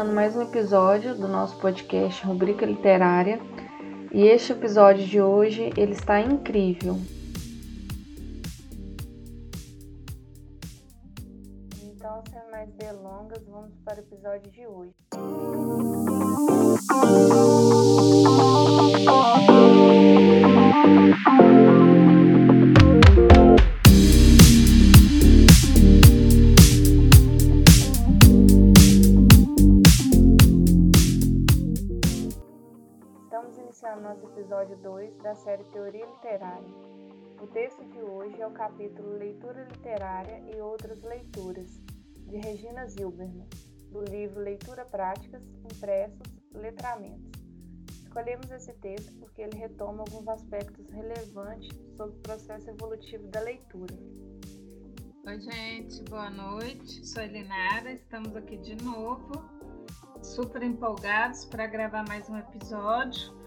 Começando mais um episódio do nosso podcast Rubrica Literária e este episódio de hoje ele está incrível. Então, sem mais delongas, vamos para o episódio de hoje. nosso episódio 2 da série Teoria Literária. O texto de hoje é o capítulo Leitura Literária e Outras Leituras, de Regina Zilberman, do livro Leitura Práticas, Impressos, Letramentos. Escolhemos esse texto porque ele retoma alguns aspectos relevantes sobre o processo evolutivo da leitura. Oi, gente, boa noite. Sou Elinara, estamos aqui de novo, super empolgados para gravar mais um episódio.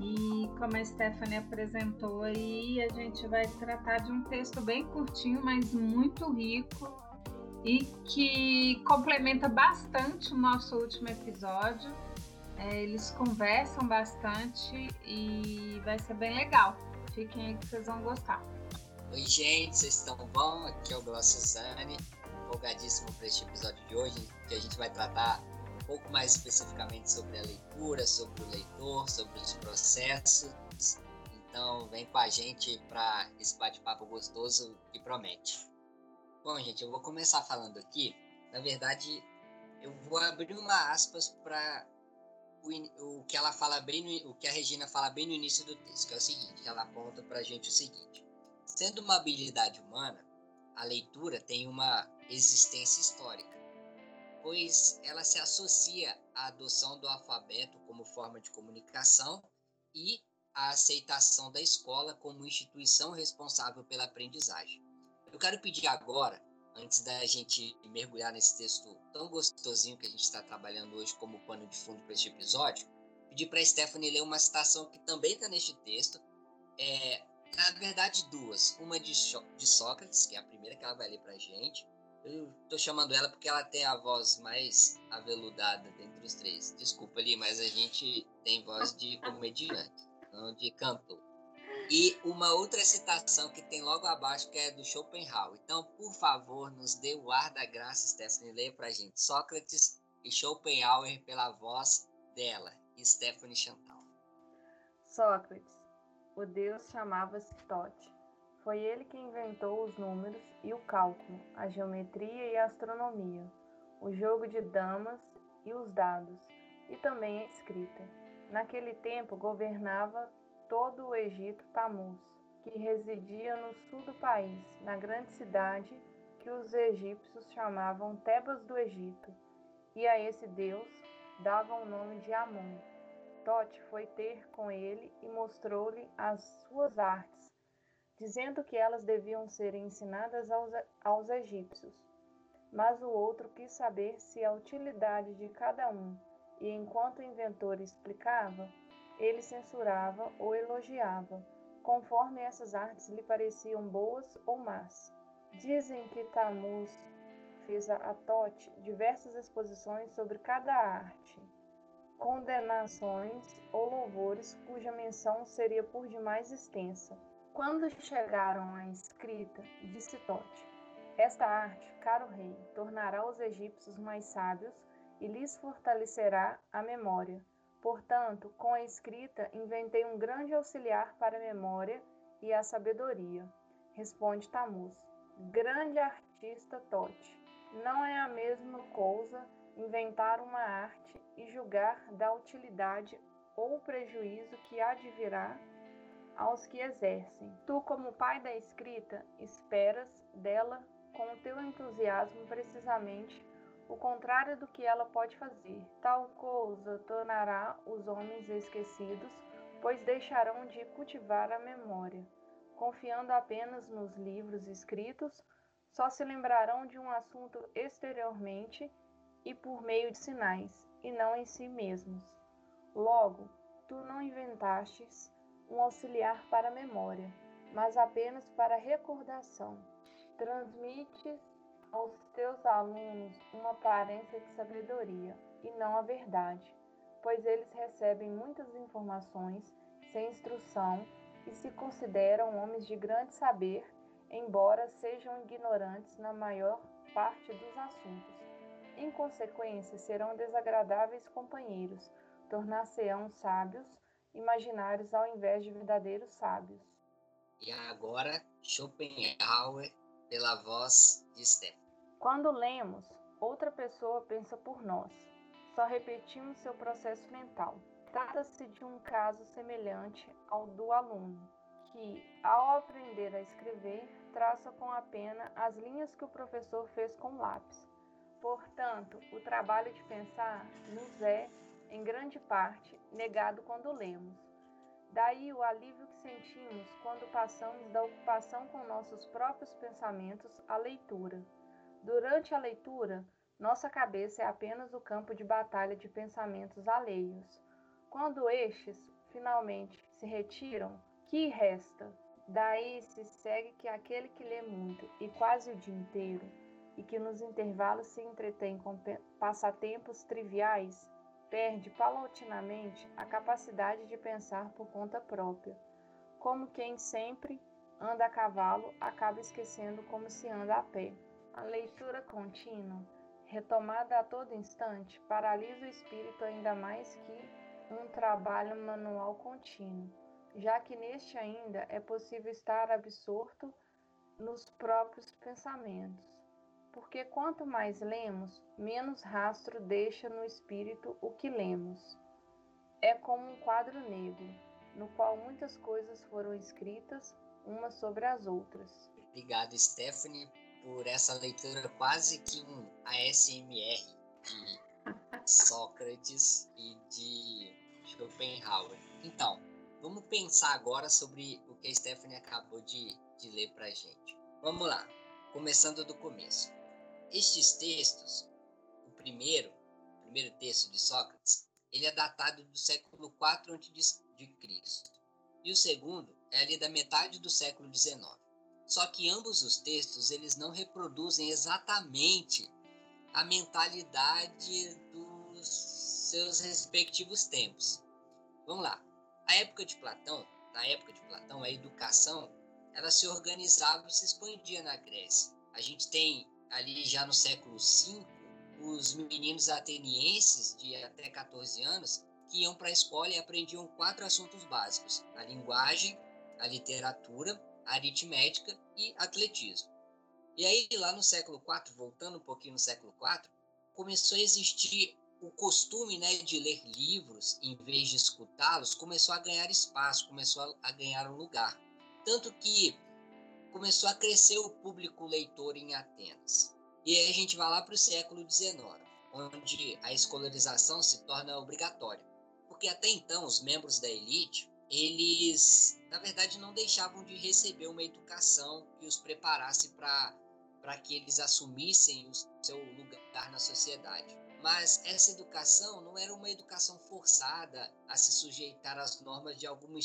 E como a Stephanie apresentou aí, a gente vai tratar de um texto bem curtinho, mas muito rico e que complementa bastante o nosso último episódio. É, eles conversam bastante e vai ser bem legal. Fiquem aí que vocês vão gostar. Oi, gente, vocês estão bom? Aqui é o Glaucio Suzane, empolgadíssimo para este episódio de hoje, que a gente vai tratar pouco mais especificamente sobre a leitura, sobre o leitor, sobre os processos. Então, vem com a gente para esse bate-papo gostoso que promete. Bom, gente, eu vou começar falando aqui. Na verdade, eu vou abrir uma aspas para o, o, que ela fala bem o que a Regina fala bem no início do texto, que é o seguinte, ela aponta para a gente o seguinte: sendo uma habilidade humana, a leitura tem uma existência histórica pois ela se associa à adoção do alfabeto como forma de comunicação e à aceitação da escola como instituição responsável pela aprendizagem. Eu quero pedir agora, antes da gente mergulhar nesse texto tão gostosinho que a gente está trabalhando hoje como pano de fundo para este episódio, pedir para a Stephanie ler uma citação que também está neste texto. É, na verdade, duas. Uma de, de Sócrates, que é a primeira que ela vai ler para a gente, eu tô chamando ela porque ela tem a voz mais aveludada dentre os três. Desculpa ali, mas a gente tem voz de comediante, não de cantor. E uma outra citação que tem logo abaixo, que é do Schopenhauer. Então, por favor, nos dê o ar da graça, Stephanie, leia pra gente. Sócrates e Schopenhauer pela voz dela, Stephanie Chantal. Sócrates, o deus chamava-se Tote. Foi ele que inventou os números e o cálculo, a geometria e a astronomia, o jogo de damas e os dados, e também a escrita. Naquele tempo governava todo o Egito Tamuz, que residia no sul do país, na grande cidade que os egípcios chamavam Tebas do Egito, e a esse deus davam o nome de Amon. Tote foi ter com ele e mostrou-lhe as suas artes dizendo que elas deviam ser ensinadas aos, aos egípcios. Mas o outro quis saber se a utilidade de cada um, e enquanto o inventor explicava, ele censurava ou elogiava, conforme essas artes lhe pareciam boas ou más. Dizem que Tamuz fez a Tote diversas exposições sobre cada arte, condenações ou louvores cuja menção seria por demais extensa quando chegaram à escrita, disse Tote: Esta arte, caro rei, tornará os egípcios mais sábios e lhes fortalecerá a memória. Portanto, com a escrita, inventei um grande auxiliar para a memória e a sabedoria. Responde Tamuz. Grande artista Tote. Não é a mesma coisa inventar uma arte e julgar da utilidade ou prejuízo que virar aos que exercem. Tu, como pai da escrita, esperas dela com o teu entusiasmo precisamente o contrário do que ela pode fazer. Tal coisa tornará os homens esquecidos, pois deixarão de cultivar a memória. Confiando apenas nos livros escritos, só se lembrarão de um assunto exteriormente e por meio de sinais, e não em si mesmos. Logo, tu não inventastes um auxiliar para a memória, mas apenas para a recordação. Transmite aos teus alunos uma aparência de sabedoria e não a verdade, pois eles recebem muitas informações sem instrução e se consideram homens de grande saber, embora sejam ignorantes na maior parte dos assuntos. Em consequência, serão desagradáveis companheiros, tornar-se-ão sábios, imaginários ao invés de verdadeiros sábios. E agora, Schopenhauer, pela voz de Steph. Quando lemos, outra pessoa pensa por nós. Só repetimos seu processo mental. Trata-se de um caso semelhante ao do aluno, que, ao aprender a escrever, traça com a pena as linhas que o professor fez com o lápis. Portanto, o trabalho de pensar nos é, em grande parte, negado quando lemos. Daí o alívio que sentimos quando passamos da ocupação com nossos próprios pensamentos à leitura. Durante a leitura, nossa cabeça é apenas o campo de batalha de pensamentos alheios. Quando estes, finalmente, se retiram, que resta? Daí se segue que aquele que lê muito e quase o dia inteiro, e que nos intervalos se entretém com passatempos triviais, perde paulatinamente a capacidade de pensar por conta própria. Como quem sempre anda a cavalo acaba esquecendo como se anda a pé. A leitura contínua, retomada a todo instante, paralisa o espírito ainda mais que um trabalho manual contínuo, já que neste ainda é possível estar absorto nos próprios pensamentos. Porque quanto mais lemos, menos rastro deixa no espírito o que lemos. É como um quadro negro, no qual muitas coisas foram escritas umas sobre as outras. Obrigado, Stephanie, por essa leitura quase que um ASMR de Sócrates e de Schopenhauer. Então, vamos pensar agora sobre o que a Stephanie acabou de, de ler para a gente. Vamos lá, começando do começo. Estes textos, o primeiro, o primeiro texto de Sócrates, ele é datado do século IV a.C. E o segundo é ali da metade do século XIX. Só que ambos os textos eles não reproduzem exatamente a mentalidade dos seus respectivos tempos. Vamos lá. A época de Platão, na época de Platão, a educação, ela se organizava e se expandia na Grécia. A gente tem ali já no século V os meninos atenienses de até 14 anos que iam para a escola e aprendiam quatro assuntos básicos: a linguagem, a literatura, a aritmética e atletismo. E aí, lá no século IV, voltando um pouquinho no século IV, começou a existir o costume né, de ler livros em vez de escutá-los começou a ganhar espaço, começou a ganhar um lugar. Tanto que começou a crescer o público leitor em Atenas. E aí a gente vai lá para o século XIX, onde a escolarização se torna obrigatória. Porque até então os membros da elite, eles, na verdade, não deixavam de receber uma educação que os preparasse para que eles assumissem o seu lugar na sociedade. Mas essa educação não era uma educação forçada a se sujeitar às normas de alguma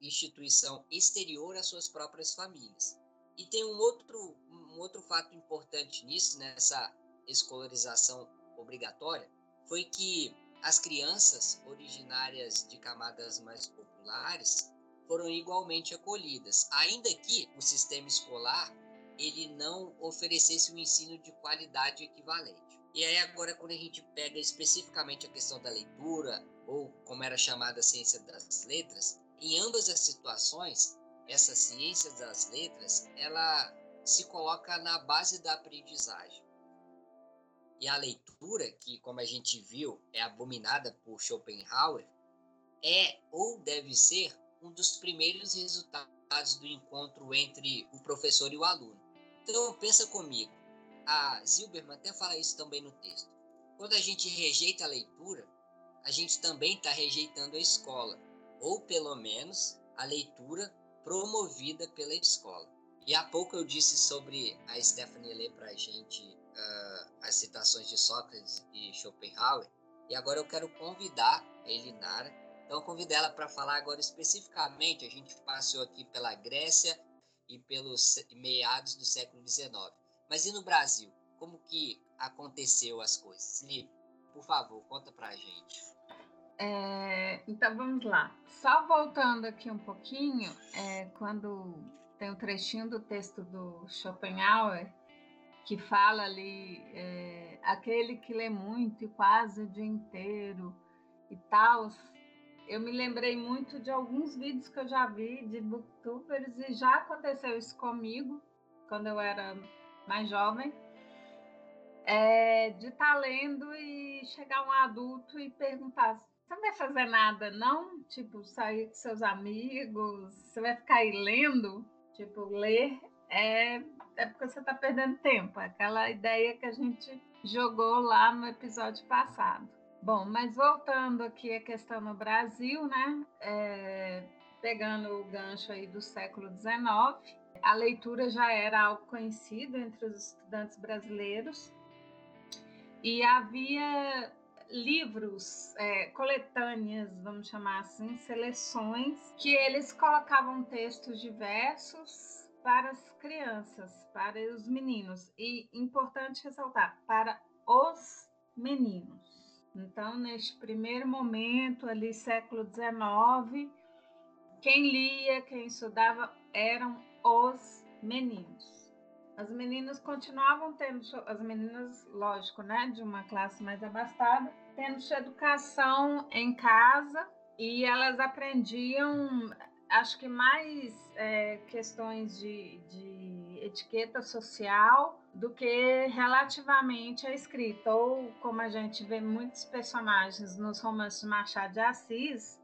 instituição exterior às suas próprias famílias. E tem um outro, um outro fato importante nisso, nessa escolarização obrigatória, foi que as crianças originárias de camadas mais populares foram igualmente acolhidas, ainda que o sistema escolar ele não oferecesse um ensino de qualidade equivalente. E aí agora quando a gente pega especificamente a questão da leitura, ou como era chamada a ciência das letras, em ambas as situações, essa ciência das letras, ela se coloca na base da aprendizagem. E a leitura, que como a gente viu, é abominada por Schopenhauer, é ou deve ser um dos primeiros resultados do encontro entre o professor e o aluno. Então pensa comigo, a Zilberman até fala isso também no texto. Quando a gente rejeita a leitura, a gente também está rejeitando a escola, ou pelo menos a leitura promovida pela escola. E há pouco eu disse sobre a Stephanie ler para a gente uh, as citações de Sócrates e Schopenhauer, e agora eu quero convidar a Elinara. Então, convido ela para falar agora especificamente. A gente passou aqui pela Grécia e pelos meados do século XIX. Mas e no Brasil? como que aconteceu as coisas. Felipe, por favor, conta pra gente. É, então vamos lá. Só voltando aqui um pouquinho, é, quando tem um trechinho do texto do Schopenhauer que fala ali é, aquele que lê muito e quase o dia inteiro e tal. Eu me lembrei muito de alguns vídeos que eu já vi de booktubers e já aconteceu isso comigo quando eu era mais jovem. É, de estar tá lendo e chegar um adulto e perguntar: você não vai fazer nada, não? Tipo, sair com seus amigos, você vai ficar aí lendo? Tipo, ler é, é porque você está perdendo tempo. É aquela ideia que a gente jogou lá no episódio passado. Bom, mas voltando aqui à questão no Brasil, né? É, pegando o gancho aí do século XIX, a leitura já era algo conhecido entre os estudantes brasileiros e havia livros, é, coletâneas, vamos chamar assim, seleções, que eles colocavam textos diversos para as crianças, para os meninos. E importante ressaltar, para os meninos. Então, neste primeiro momento, ali, século XIX, quem lia, quem estudava eram os meninos. As meninas continuavam tendo, as meninas, lógico, né, de uma classe mais abastada, tendo sua educação em casa e elas aprendiam, acho que mais é, questões de, de etiqueta social do que relativamente a escrita. Ou como a gente vê muitos personagens nos romances de Machado de Assis,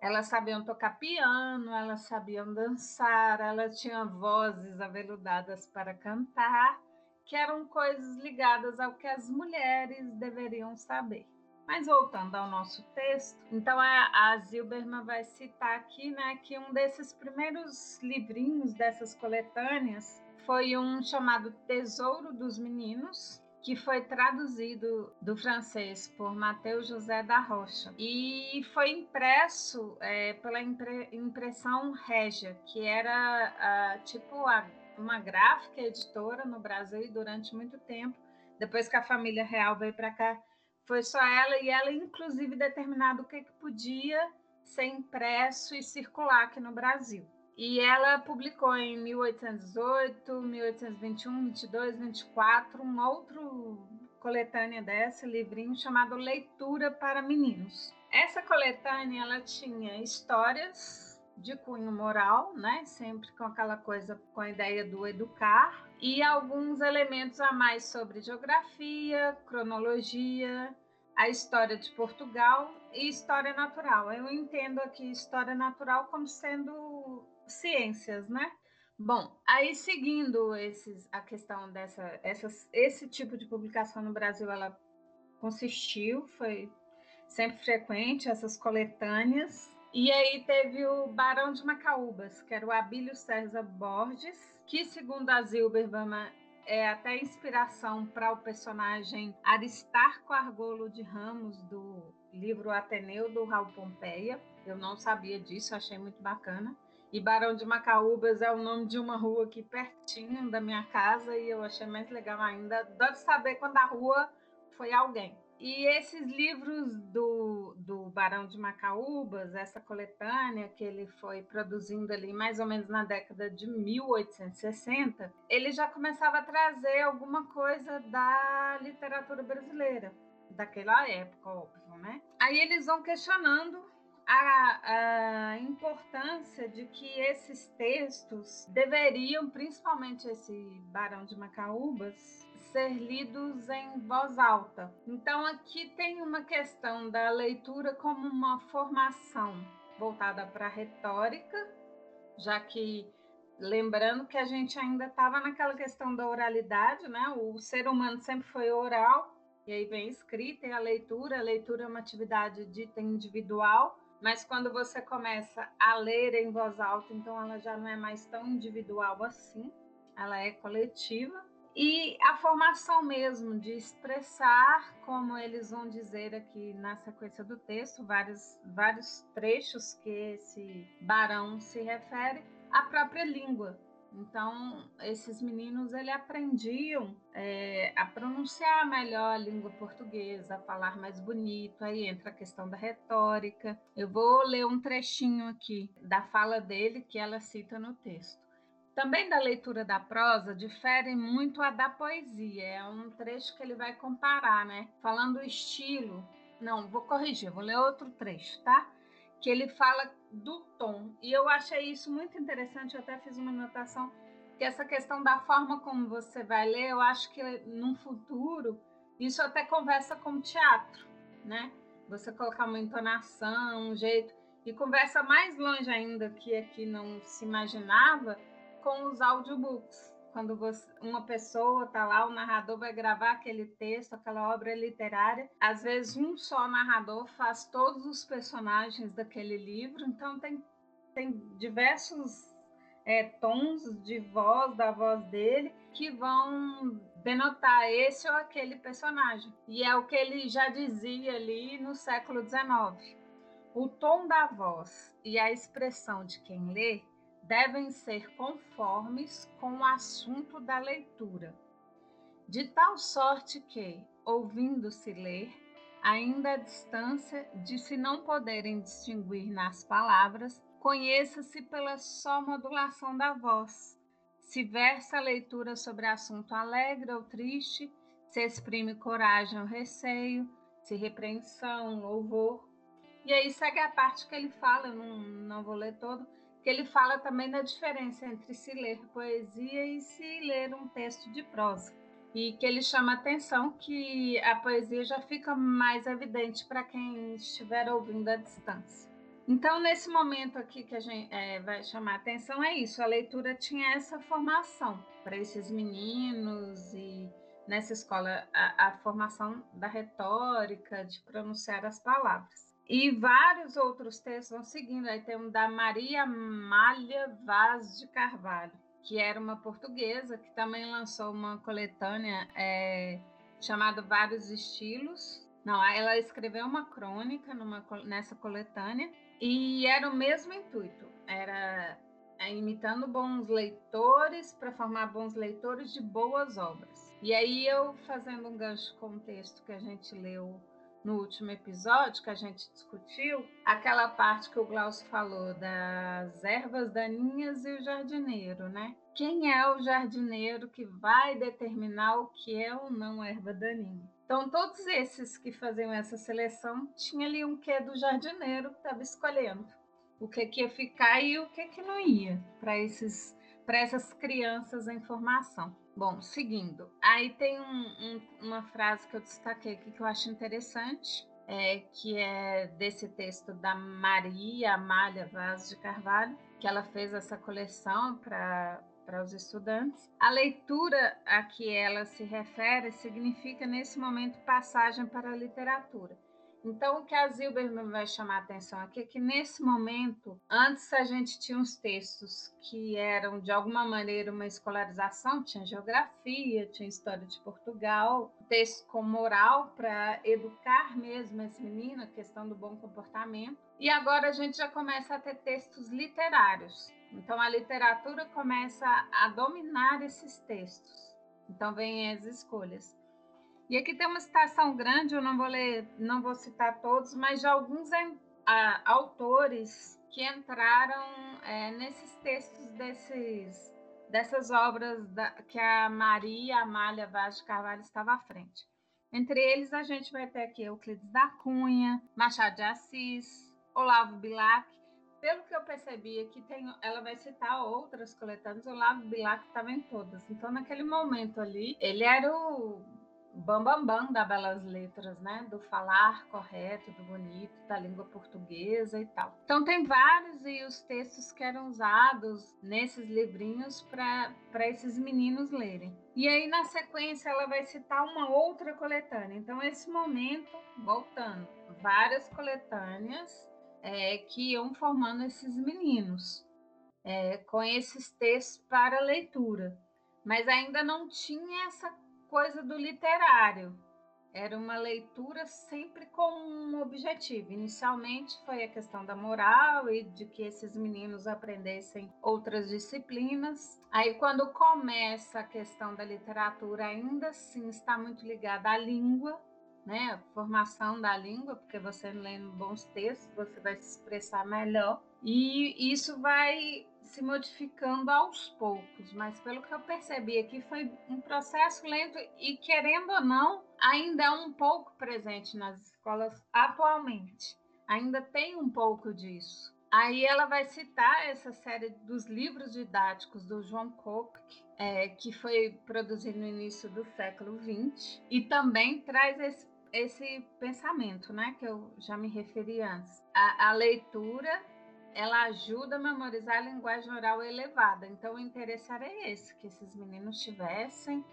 elas sabiam tocar piano, elas sabiam dançar, elas tinham vozes aveludadas para cantar, que eram coisas ligadas ao que as mulheres deveriam saber. Mas voltando ao nosso texto, então a, a Zilberman vai citar aqui né, que um desses primeiros livrinhos dessas coletâneas foi um chamado Tesouro dos Meninos, que foi traduzido do francês por Mateus José da Rocha e foi impresso é, pela impre impressão Regia, que era tipo a, uma gráfica editora no Brasil e durante muito tempo, depois que a família real veio para cá, foi só ela e ela inclusive determinado o que, que podia ser impresso e circular aqui no Brasil. E ela publicou em 1818, 1821, 22, 24 um outro coletânea dessa, livrinho chamado Leitura para Meninos. Essa coletânea ela tinha histórias de cunho moral, né? Sempre com aquela coisa com a ideia do educar e alguns elementos a mais sobre geografia, cronologia, a história de Portugal e história natural. Eu entendo aqui história natural como sendo ciências, né? Bom, aí seguindo esses, a questão dessa, essas, esse tipo de publicação no Brasil, ela consistiu, foi sempre frequente essas coletâneas. E aí teve o Barão de Macaúbas, que era o Abílio César Borges, que segundo a Zilberman é até inspiração para o personagem Aristarco Argolo de Ramos do livro Ateneu do Raul Pompeia. Eu não sabia disso, achei muito bacana. E Barão de Macaúbas é o nome de uma rua aqui pertinho da minha casa e eu achei mais legal ainda. De saber quando a rua foi alguém. E esses livros do, do Barão de Macaúbas, essa coletânea que ele foi produzindo ali mais ou menos na década de 1860, ele já começava a trazer alguma coisa da literatura brasileira, daquela época, óbvio, né? Aí eles vão questionando a, a, importância de que esses textos deveriam, principalmente esse Barão de Macaúbas, ser lidos em voz alta. Então aqui tem uma questão da leitura como uma formação voltada para a retórica, já que lembrando que a gente ainda estava naquela questão da oralidade, né? O ser humano sempre foi oral, e aí vem escrita e a leitura. A leitura é uma atividade dita individual, mas quando você começa a ler em voz alta, então ela já não é mais tão individual assim, ela é coletiva. E a formação mesmo de expressar, como eles vão dizer aqui na sequência do texto, vários, vários trechos que esse barão se refere, a própria língua. Então, esses meninos ele aprendiam é, a pronunciar melhor a língua portuguesa, a falar mais bonito. Aí entra a questão da retórica. Eu vou ler um trechinho aqui da fala dele que ela cita no texto. Também da leitura da prosa difere muito a da poesia. É um trecho que ele vai comparar, né? Falando o estilo. Não, vou corrigir, vou ler outro trecho, tá? Que ele fala do tom. E eu achei isso muito interessante, eu até fiz uma anotação, que essa questão da forma como você vai ler, eu acho que no futuro isso até conversa com teatro, né? Você colocar uma entonação, um jeito, e conversa mais longe ainda que aqui não se imaginava com os audiobooks. Quando você, uma pessoa tá lá, o narrador vai gravar aquele texto, aquela obra literária. Às vezes um só narrador faz todos os personagens daquele livro, então tem, tem diversos é, tons de voz da voz dele que vão denotar esse ou aquele personagem. E é o que ele já dizia ali no século XIX. O tom da voz e a expressão de quem lê devem ser conformes com o assunto da leitura, de tal sorte que, ouvindo-se ler, ainda à distância de se não poderem distinguir nas palavras, conheça-se pela só modulação da voz. Se versa a leitura sobre assunto alegre ou triste, se exprime coragem ou receio, se repreensão, louvor. E aí segue a parte que ele fala, eu não, não vou ler todo, que ele fala também da diferença entre se ler poesia e se ler um texto de prosa. E que ele chama atenção que a poesia já fica mais evidente para quem estiver ouvindo à distância. Então, nesse momento aqui que a gente é, vai chamar atenção, é isso: a leitura tinha essa formação para esses meninos e nessa escola a, a formação da retórica, de pronunciar as palavras. E vários outros textos vão seguindo. Aí tem um da Maria Malha Vaz de Carvalho, que era uma portuguesa que também lançou uma coletânea é, chamada Vários Estilos. Não, ela escreveu uma crônica numa, nessa coletânea e era o mesmo intuito. Era é, imitando bons leitores para formar bons leitores de boas obras. E aí eu fazendo um gancho com o texto que a gente leu no último episódio que a gente discutiu, aquela parte que o Glaucio falou das ervas daninhas e o jardineiro, né? Quem é o jardineiro que vai determinar o que é ou não erva daninha? Então, todos esses que faziam essa seleção tinha ali um quê do jardineiro que estava escolhendo o que, que ia ficar e o que, que não ia para essas crianças em formação. Bom, seguindo. Aí tem um, um, uma frase que eu destaquei aqui que eu acho interessante, é, que é desse texto da Maria Amália Vaz de Carvalho, que ela fez essa coleção para para os estudantes. A leitura a que ela se refere significa, nesse momento, passagem para a literatura. Então, o que a Zilberman vai chamar a atenção aqui é que, nesse momento, antes a gente tinha uns textos que eram, de alguma maneira, uma escolarização, tinha geografia, tinha história de Portugal, texto com moral para educar mesmo esse menino, a questão do bom comportamento. E agora a gente já começa a ter textos literários. Então, a literatura começa a dominar esses textos. Então, vem as escolhas. E aqui tem uma citação grande, eu não vou ler, não vou citar todos, mas de alguns a, autores que entraram é, nesses textos desses, dessas obras da, que a Maria Amália Vaz de Carvalho estava à frente. Entre eles, a gente vai ter aqui Euclides da Cunha, Machado de Assis, Olavo Bilac. Pelo que eu percebi aqui, tem, ela vai citar outras coletâneas, Olavo Bilac estava em todas. Então, naquele momento ali, ele era o bambambam bam, bam da Belas Letras, né? Do falar correto, do bonito, da língua portuguesa e tal. Então tem vários e os textos que eram usados nesses livrinhos para esses meninos lerem. E aí na sequência ela vai citar uma outra coletânea. Então esse momento, voltando, várias coletâneas é, que iam formando esses meninos é, com esses textos para leitura. Mas ainda não tinha essa coisa do literário. era uma leitura sempre com um objetivo. Inicialmente foi a questão da moral e de que esses meninos aprendessem outras disciplinas. Aí, quando começa a questão da literatura, ainda assim está muito ligada à língua, né? Formação da língua, porque você lendo bons textos, você vai se expressar melhor. E isso vai se modificando aos poucos, mas pelo que eu percebi aqui foi um processo lento e querendo ou não, ainda é um pouco presente nas escolas atualmente. Ainda tem um pouco disso. Aí ela vai citar essa série dos livros didáticos do João Kopk, é, que foi produzido no início do século XX, e também traz esse, esse pensamento, né, que eu já me referi antes. a, a leitura ela ajuda a memorizar a linguagem oral elevada. Então, o interesse era esse, que esses meninos tivessem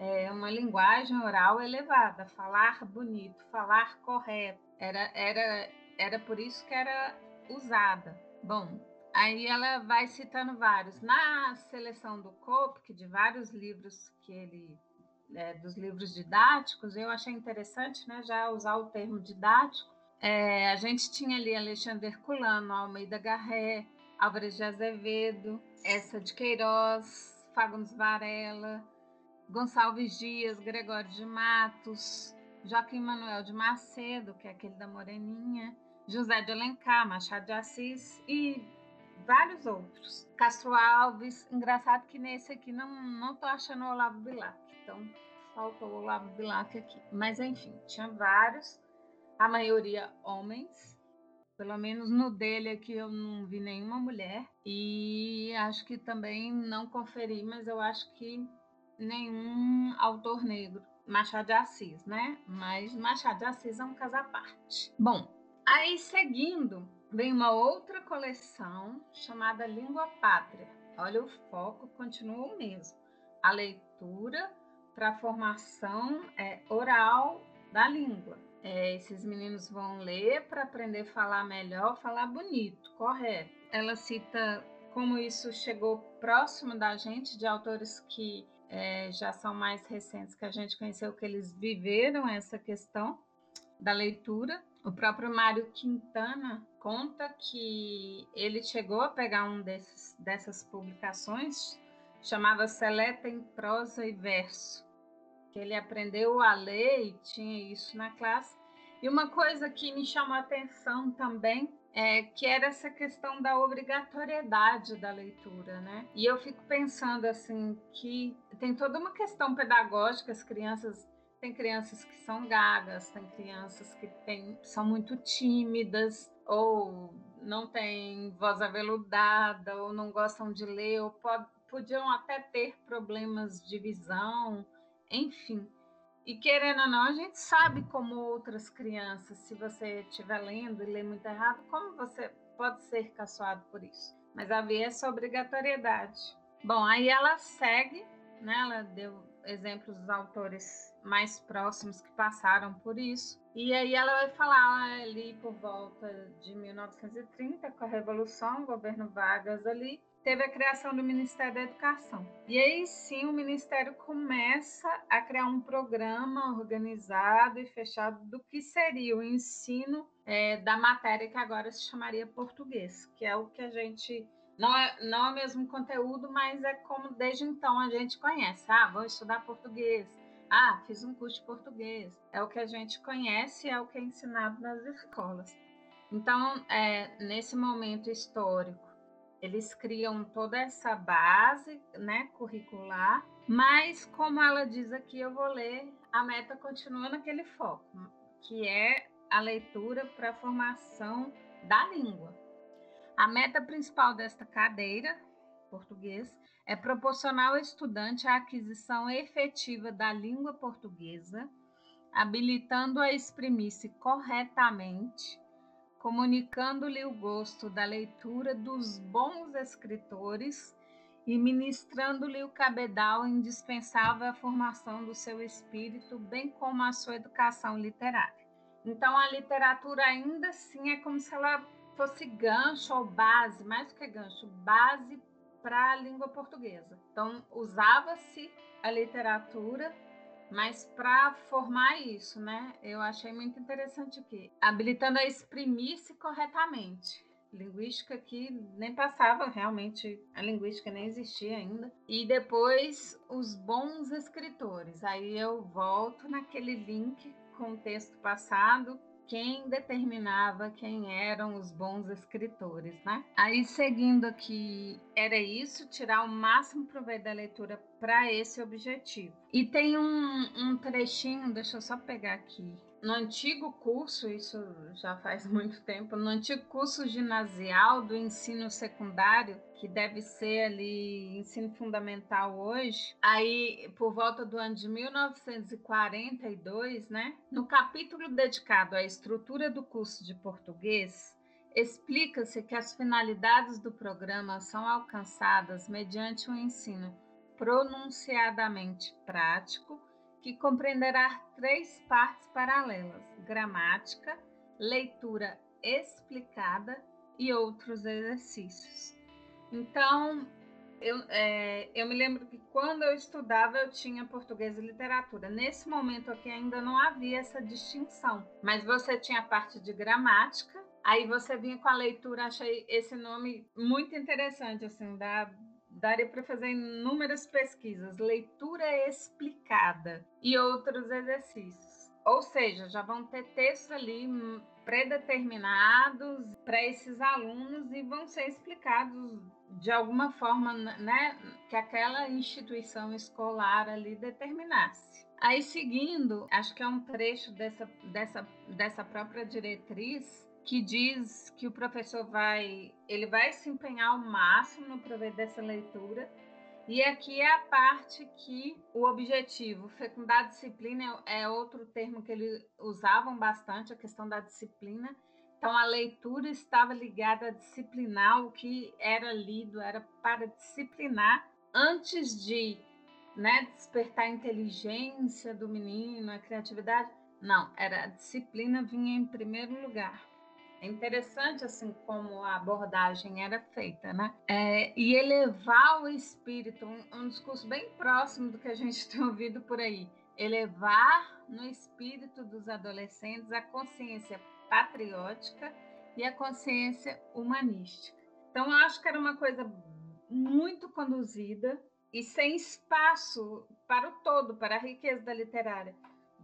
é, uma linguagem oral elevada, falar bonito, falar correto. Era, era, era por isso que era usada. Bom, aí ela vai citando vários. Na seleção do Kopk, de vários livros que ele é, dos livros didáticos, eu achei interessante né, já usar o termo didático, é, a gente tinha ali Alexandre Herculano, Almeida Garré, Álvares de Azevedo, essa de Queiroz, Fagundes Varela, Gonçalves Dias, Gregório de Matos, Joaquim Manuel de Macedo, que é aquele da Moreninha, José de Alencar, Machado de Assis e vários outros. Castro Alves, engraçado que nesse aqui não, não tô achando o Olavo Bilac, então faltou o Olavo Bilac aqui. Mas enfim, tinha vários a maioria homens. Pelo menos no dele aqui eu não vi nenhuma mulher. E acho que também não conferi, mas eu acho que nenhum autor negro. Machado de Assis, né? Mas Machado de Assis é um caso à parte. Bom, aí seguindo, vem uma outra coleção chamada Língua Pátria. Olha, o foco continua o mesmo. A leitura para a formação é, oral da língua. É, esses meninos vão ler para aprender a falar melhor, falar bonito, correto. Ela cita como isso chegou próximo da gente, de autores que é, já são mais recentes, que a gente conheceu, que eles viveram essa questão da leitura. O próprio Mário Quintana conta que ele chegou a pegar um desses, dessas publicações, chamava Seleta em Prosa e Verso que ele aprendeu a ler e tinha isso na classe. E uma coisa que me chamou a atenção também é que era essa questão da obrigatoriedade da leitura, né? E eu fico pensando assim que tem toda uma questão pedagógica, as crianças tem crianças que são gagas, tem crianças que tem, são muito tímidas ou não têm voz aveludada ou não gostam de ler ou pod, podiam até ter problemas de visão enfim. E querendo ou não, a gente sabe como outras crianças, se você estiver lendo e ler muito errado, como você pode ser caçoado por isso. Mas havia essa obrigatoriedade. Bom, aí ela segue, né? Ela deu exemplos dos autores mais próximos que passaram por isso. E aí ela vai falar ali por volta de 1930, com a Revolução, o governo Vargas ali, teve a criação do Ministério da Educação. E aí sim o Ministério começa a criar um programa organizado e fechado do que seria o ensino é, da matéria que agora se chamaria português, que é o que a gente. Não é, não é o mesmo conteúdo, mas é como desde então a gente conhece. Ah, vou estudar português. Ah, fiz um curso de português. É o que a gente conhece, é o que é ensinado nas escolas. Então, é, nesse momento histórico, eles criam toda essa base né, curricular, mas como ela diz aqui, eu vou ler, a meta continua naquele foco, que é a leitura para a formação da língua. A meta principal desta cadeira, português, é proporcionar ao estudante a aquisição efetiva da língua portuguesa, habilitando a exprimir-se corretamente comunicando-lhe o gosto da leitura dos bons escritores e ministrando-lhe o cabedal indispensável à formação do seu espírito, bem como à sua educação literária. Então, a literatura ainda assim é como se ela fosse gancho ou base, mais do que gancho, base para a língua portuguesa. Então, usava-se a literatura Mas para formar isso, né, eu achei muito interessante aqui, habilitando a exprimir-se corretamente. Linguística que nem passava realmente, a linguística nem existia ainda. E depois os bons escritores. Aí eu volto naquele link com o texto passado quem determinava quem eram os bons escritores, né? Aí seguindo aqui, era isso, tirar o máximo proveito da leitura para esse objetivo. E tem um, um trechinho, deixa eu só pegar aqui, no antigo curso, isso já faz muito tempo, no antigo curso ginasial do ensino secundário, que deve ser ali ensino fundamental hoje, aí por volta do ano de 1942, né, no capítulo dedicado à estrutura do curso de português, explica-se que as finalidades do programa são alcançadas mediante um ensino pronunciadamente prático que compreenderá três partes paralelas: gramática, leitura explicada e outros exercícios. Então, eu, é, eu me lembro que quando eu estudava eu tinha português e literatura. Nesse momento aqui ainda não havia essa distinção, mas você tinha a parte de gramática, aí você vinha com a leitura. Achei esse nome muito interessante, assim, da daria para fazer inúmeras pesquisas, leitura explicada e outros exercícios. Ou seja, já vão ter textos ali predeterminados para esses alunos e vão ser explicados de alguma forma, né, que aquela instituição escolar ali determinasse. Aí seguindo, acho que é um trecho dessa, dessa, dessa própria diretriz que diz que o professor vai, ele vai se empenhar ao máximo no prover dessa leitura. E aqui é a parte que o objetivo, fecundar a disciplina é outro termo que eles usavam bastante, a questão da disciplina. Então a leitura estava ligada a disciplinar o que era lido, era para disciplinar antes de né, despertar a inteligência do menino, a criatividade. Não, era a disciplina vinha em primeiro lugar. É interessante assim como a abordagem era feita, né? É, e elevar o espírito, um, um discurso bem próximo do que a gente tem ouvido por aí. Elevar no espírito dos adolescentes a consciência patriótica e a consciência humanística. Então, eu acho que era uma coisa muito conduzida e sem espaço para o todo, para a riqueza da literária.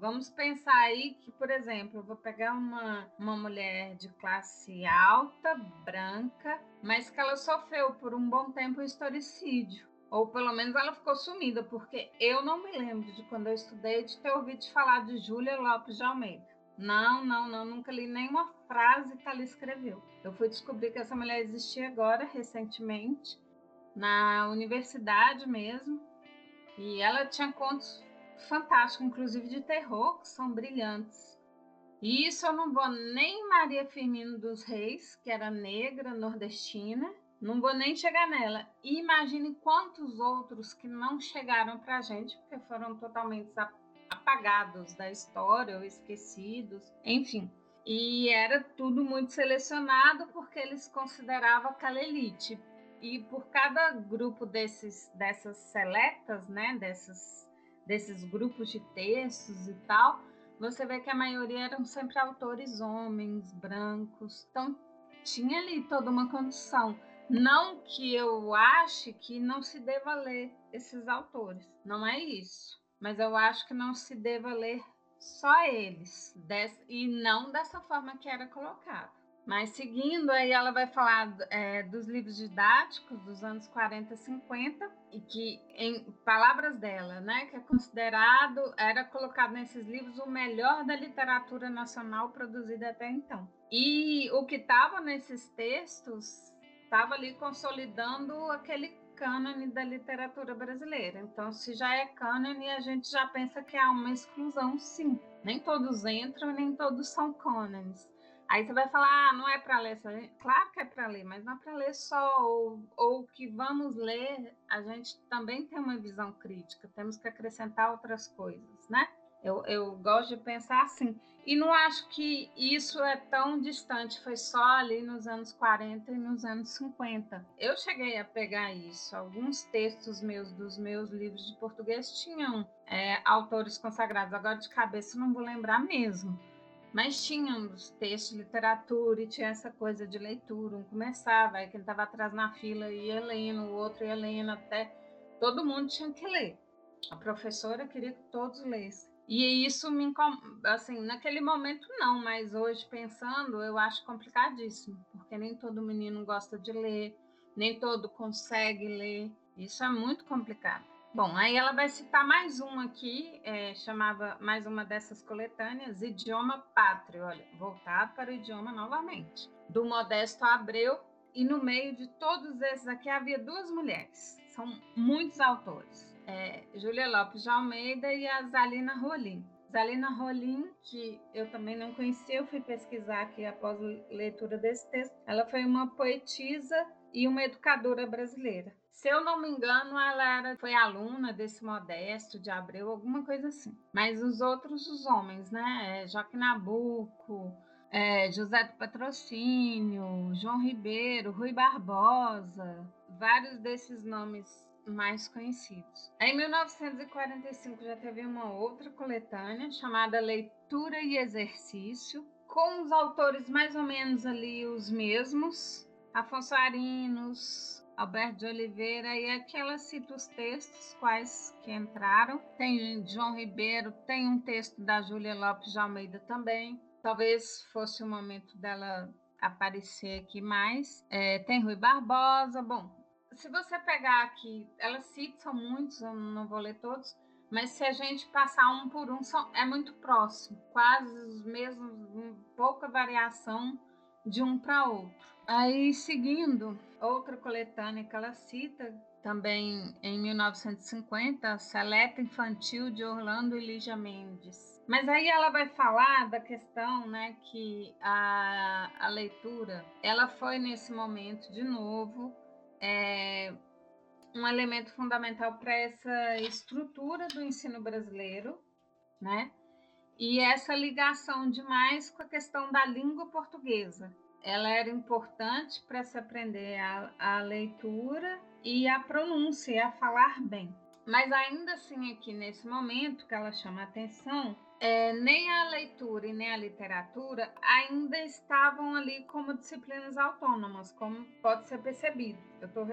Vamos pensar aí que, por exemplo, eu vou pegar uma, uma mulher de classe alta, branca, mas que ela sofreu por um bom tempo um historicídio. Ou pelo menos ela ficou sumida, porque eu não me lembro de quando eu estudei de ter ouvido falar de Júlia Lopes de Almeida. Não, não, não, nunca li nenhuma frase que ela escreveu. Eu fui descobrir que essa mulher existia agora, recentemente, na universidade mesmo. E ela tinha contos fantástico, inclusive de terror, que são brilhantes. E isso eu não vou nem Maria Firmino dos Reis, que era negra, nordestina, não vou nem chegar nela. E imagine quantos outros que não chegaram para a gente, porque foram totalmente apagados da história ou esquecidos, enfim. E era tudo muito selecionado porque eles consideravam aquela elite. E por cada grupo desses, dessas seletas, né, dessas desses grupos de textos e tal, você vê que a maioria eram sempre autores homens, brancos. Então, tinha ali toda uma condição. Não que eu ache que não se deva ler esses autores, não é isso. Mas eu acho que não se deva ler só eles, e não dessa forma que era colocado. Mas seguindo, aí ela vai falar é, dos livros didáticos dos anos 40 e 50, e que, em palavras dela, né, que é considerado, era colocado nesses livros o melhor da literatura nacional produzida até então. E o que estava nesses textos estava ali consolidando aquele cânone da literatura brasileira. Então, se já é cânone, a gente já pensa que há uma exclusão, sim. Nem todos entram, nem todos são cânones. Aí você vai falar, ah, não é para ler, claro que é para ler, mas não é para ler só, ou, ou que vamos ler, a gente também tem uma visão crítica, temos que acrescentar outras coisas, né? Eu, eu gosto de pensar assim. E não acho que isso é tão distante, foi só ali nos anos 40 e nos anos 50. Eu cheguei a pegar isso. Alguns textos meus, dos meus livros de português, tinham é, autores consagrados. Agora, de cabeça, não vou lembrar mesmo. Mas tinham os textos de literatura e tinha essa coisa de leitura. Um começava, aí quem estava atrás na fila ia lendo, o outro ia lendo, até todo mundo tinha que ler. A professora queria que todos lessem. E isso me assim, naquele momento não, mas hoje pensando, eu acho complicadíssimo, porque nem todo menino gosta de ler, nem todo consegue ler. Isso é muito complicado. Bom, aí ela vai citar mais um aqui, é, chamava mais uma dessas coletâneas, Idioma Pátrio, olha, voltado para o idioma novamente, do Modesto Abreu, e no meio de todos esses aqui havia duas mulheres, são muitos autores é, Júlia Lopes de Almeida e a Zalina Rolim. Zalina Rolim, que eu também não conhecia, eu fui pesquisar aqui após a leitura desse texto. Ela foi uma poetisa e uma educadora brasileira. Se eu não me engano, ela era, foi aluna desse Modesto de Abreu, alguma coisa assim. Mas os outros, os homens, né? É, Joaquim Nabuco, é, José do Patrocínio, João Ribeiro, Rui Barbosa, vários desses nomes mais conhecidos. Em 1945 já teve uma outra coletânea chamada Leitura e Exercício, com os autores mais ou menos ali os mesmos, Afonso Arinos, Alberto de Oliveira, e aqui ela cita os textos quais que entraram. Tem João Ribeiro, tem um texto da Júlia Lopes de Almeida também. Talvez fosse o momento dela aparecer aqui mais. É, tem Rui Barbosa, bom, se você pegar aqui, elas citam muitos, eu não vou ler todos, mas se a gente passar um por um, são, é muito próximo, quase os mesmos, pouca variação de um para outro. Aí, seguindo, outra coletânea que ela cita, também em 1950, a Seleta Infantil de Orlando e Lígia Mendes. Mas aí ela vai falar da questão, né, que a, a leitura, ela foi nesse momento de novo é um elemento fundamental para essa estrutura do ensino brasileiro, né? E essa ligação demais com a questão da língua portuguesa. Ela era importante para se aprender a, a leitura e a pronúncia, e a falar bem. Mas ainda assim, aqui nesse momento que ela chama atenção, é, nem a leitura e nem a literatura ainda estavam ali como disciplinas autônomas, como pode ser percebido. Eu estou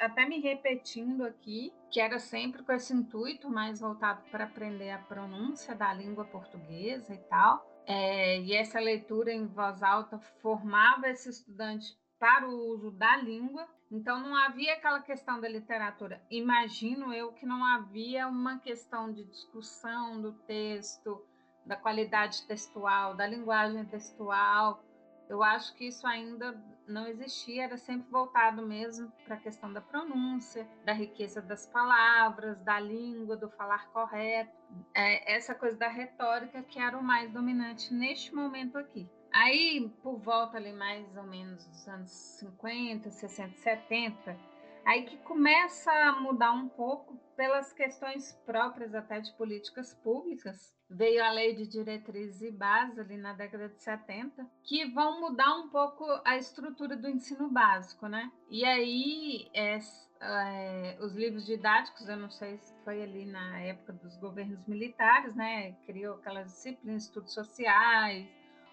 até me repetindo aqui, que era sempre com esse intuito mais voltado para aprender a pronúncia da língua portuguesa e tal. É, e essa leitura em voz alta formava esse estudante para o uso da língua, então não havia aquela questão da literatura. Imagino eu que não havia uma questão de discussão do texto, da qualidade textual, da linguagem textual. Eu acho que isso ainda não existia, era sempre voltado mesmo para a questão da pronúncia, da riqueza das palavras, da língua, do falar correto, é, essa coisa da retórica que era o mais dominante neste momento aqui. Aí, por volta ali mais ou menos dos anos 50, 60, 70, aí que começa a mudar um pouco pelas questões próprias até de políticas públicas. Veio a lei de diretrizes e bases ali na década de 70, que vão mudar um pouco a estrutura do ensino básico, né? E aí, é, é, os livros didáticos, eu não sei se foi ali na época dos governos militares, né? Criou aquelas disciplinas, estudos sociais,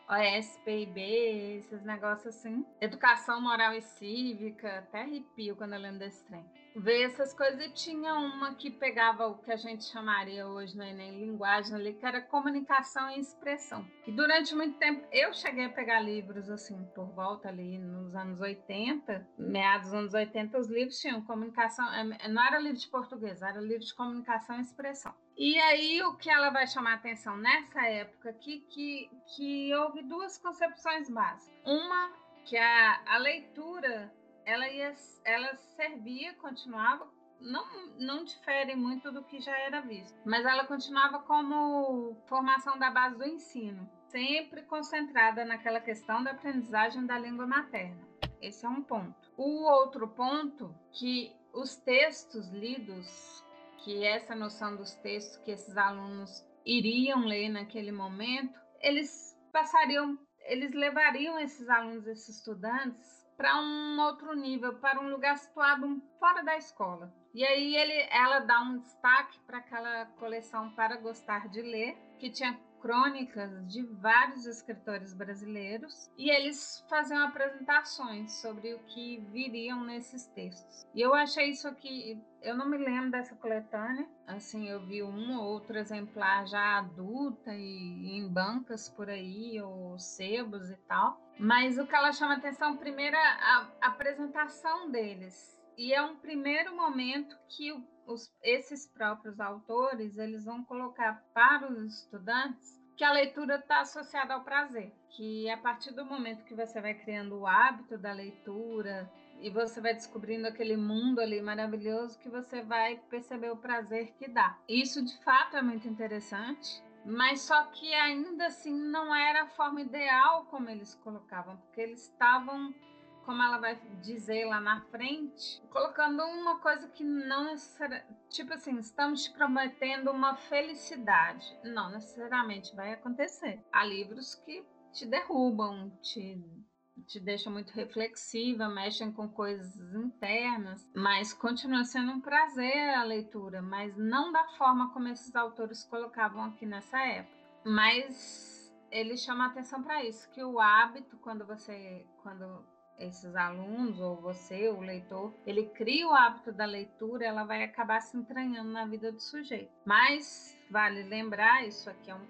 OSPIB, esses negócios assim. Educação moral e cívica, até arrepio quando eu lembro desse trem. Ver essas coisas e tinha uma que pegava o que a gente chamaria hoje no Enem linguagem ali, que era comunicação e expressão. E durante muito tempo eu cheguei a pegar livros assim, por volta ali nos anos 80, meados dos anos 80, os livros tinham comunicação, é, não era livro de português, era livro de comunicação e expressão. E aí o que ela vai chamar atenção nessa época aqui, que, que houve duas concepções básicas. Uma, que a, a leitura, ela, ia, ela servia, continuava, não, não difere muito do que já era visto, mas ela continuava como formação da base do ensino, sempre concentrada naquela questão da aprendizagem da língua materna. Esse é um ponto. O outro ponto, que os textos lidos que essa noção dos textos que esses alunos iriam ler naquele momento, eles passariam, eles levariam esses alunos, esses estudantes, para um outro nível, para um lugar situado fora da escola. E aí ele, ela dá um destaque para aquela coleção Para Gostar de Ler, que tinha crônicas de vários escritores brasileiros e eles faziam apresentações sobre o que viriam nesses textos. E eu achei isso aqui, eu não me lembro dessa coletânea, assim, eu vi um ou outro exemplar já adulta e em bancas por aí, ou sebos e tal. Mas o que ela chama atenção, primeiro, é a apresentação deles. E é um primeiro momento que os, esses próprios autores eles vão colocar para os estudantes que a leitura está associada ao prazer, que a partir do momento que você vai criando o hábito da leitura e você vai descobrindo aquele mundo ali maravilhoso que você vai perceber o prazer que dá. Isso de fato é muito interessante, mas só que ainda assim não era a forma ideal como eles colocavam, porque eles estavam como ela vai dizer lá na frente, colocando uma coisa que não necessariamente. Tipo assim, estamos te prometendo uma felicidade. Não necessariamente vai acontecer. Há livros que te derrubam, te, te deixam muito reflexiva, mexem com coisas internas, mas continua sendo um prazer a leitura, mas não da forma como esses autores colocavam aqui nessa época. Mas ele chama atenção para isso, que o hábito, quando você. quando esses alunos, ou você, o leitor, ele cria o hábito da leitura, ela vai acabar se entranhando na vida do sujeito. Mas vale lembrar, isso aqui é um,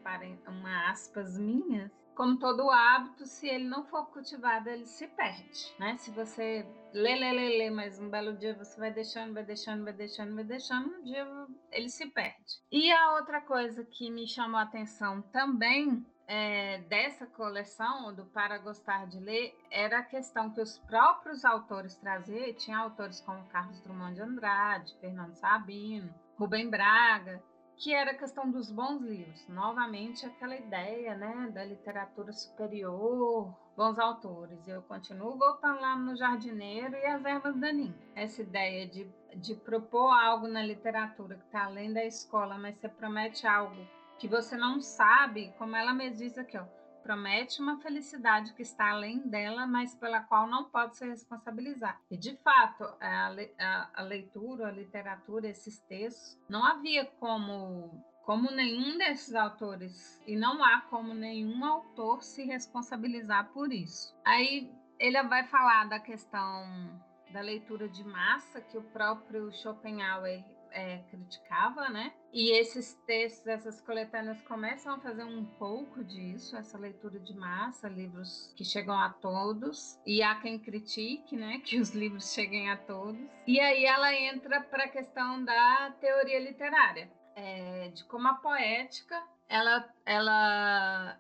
uma aspas minhas, como todo hábito, se ele não for cultivado, ele se perde, né? Se você lê, lê, lê, lê, mas um belo dia você vai deixando, vai deixando, vai deixando, vai deixando, um dia ele se perde. E a outra coisa que me chamou a atenção também é, dessa coleção, do Para Gostar de Ler, era a questão que os próprios autores traziam. Tinha autores como Carlos Drummond de Andrade, Fernando Sabino, Rubem Braga, que era a questão dos bons livros. Novamente, aquela ideia né, da literatura superior, bons autores. Eu continuo voltando lá no Jardineiro e as Ervas Daninhas. Essa ideia de, de propor algo na literatura que está além da escola, mas você promete algo que você não sabe, como ela me diz aqui, ó, promete uma felicidade que está além dela, mas pela qual não pode se responsabilizar. E de fato, a, a, a leitura, a literatura, esses textos, não havia como como nenhum desses autores e não há como nenhum autor se responsabilizar por isso. Aí ele vai falar da questão da leitura de massa que o próprio Schopenhauer é, criticava, né? E esses textos, essas coletâneas começam a fazer um pouco disso, essa leitura de massa, livros que chegam a todos, e há quem critique, né, que os livros cheguem a todos. E aí ela entra para a questão da teoria literária, é, de como a poética, ela, ela,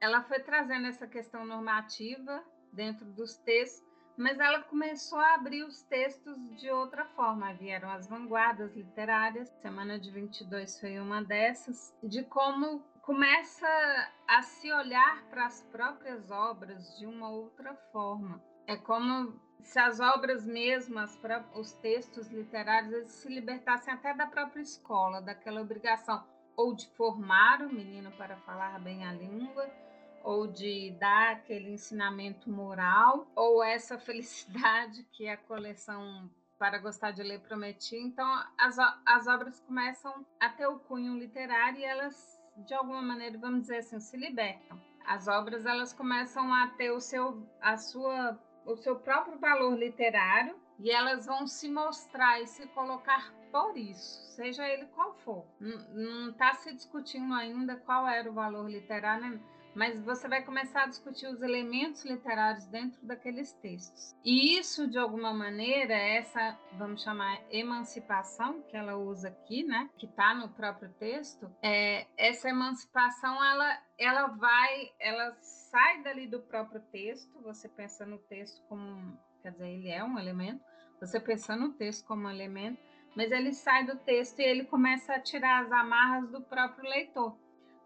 ela foi trazendo essa questão normativa dentro dos textos mas ela começou a abrir os textos de outra forma. Vieram as vanguardas literárias, Semana de 22 foi uma dessas, de como começa a se olhar para as próprias obras de uma outra forma. É como se as obras mesmas, os textos literários, eles se libertassem até da própria escola, daquela obrigação ou de formar o menino para falar bem a língua, ou de dar aquele ensinamento moral, ou essa felicidade que a coleção para gostar de ler prometia. Então, as, as obras começam a ter o cunho literário e elas, de alguma maneira, vamos dizer assim, se libertam. As obras elas começam a ter o seu, a sua, o seu próprio valor literário e elas vão se mostrar e se colocar por isso, seja ele qual for. Não está se discutindo ainda qual era o valor literário, né? Mas você vai começar a discutir os elementos literários dentro daqueles textos. E isso, de alguma maneira, essa, vamos chamar, emancipação que ela usa aqui, né, que está no próprio texto, é, essa emancipação, ela, ela vai, ela sai dali do próprio texto, você pensa no texto como, quer dizer, ele é um elemento, você pensa no texto como um elemento, mas ele sai do texto e ele começa a tirar as amarras do próprio leitor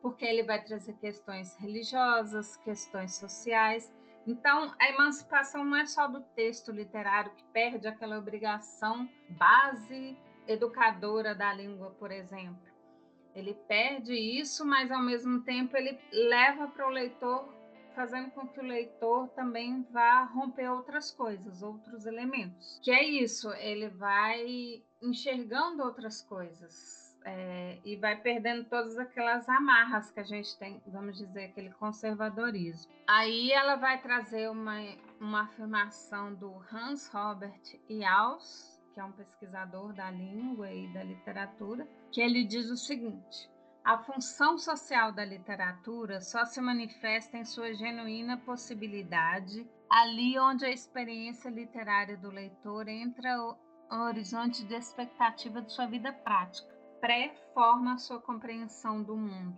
porque ele vai trazer questões religiosas, questões sociais. Então, a emancipação não é só do texto literário que perde aquela obrigação base educadora da língua, por exemplo, Ele perde isso, mas ao mesmo tempo ele leva para o leitor, fazendo com que o leitor também vá romper outras coisas, outros elementos. Que é isso, ele vai enxergando outras coisas. É, e vai perdendo todas aquelas amarras que a gente tem, vamos dizer, aquele conservadorismo. Aí ela vai trazer uma, uma afirmação do Hans Robert Jauss, que é um pesquisador da língua e da literatura, que ele diz o seguinte: a função social da literatura só se manifesta em sua genuína possibilidade ali onde a experiência literária do leitor entra no horizonte de expectativa de sua vida prática, pré-forma a sua compreensão do mundo,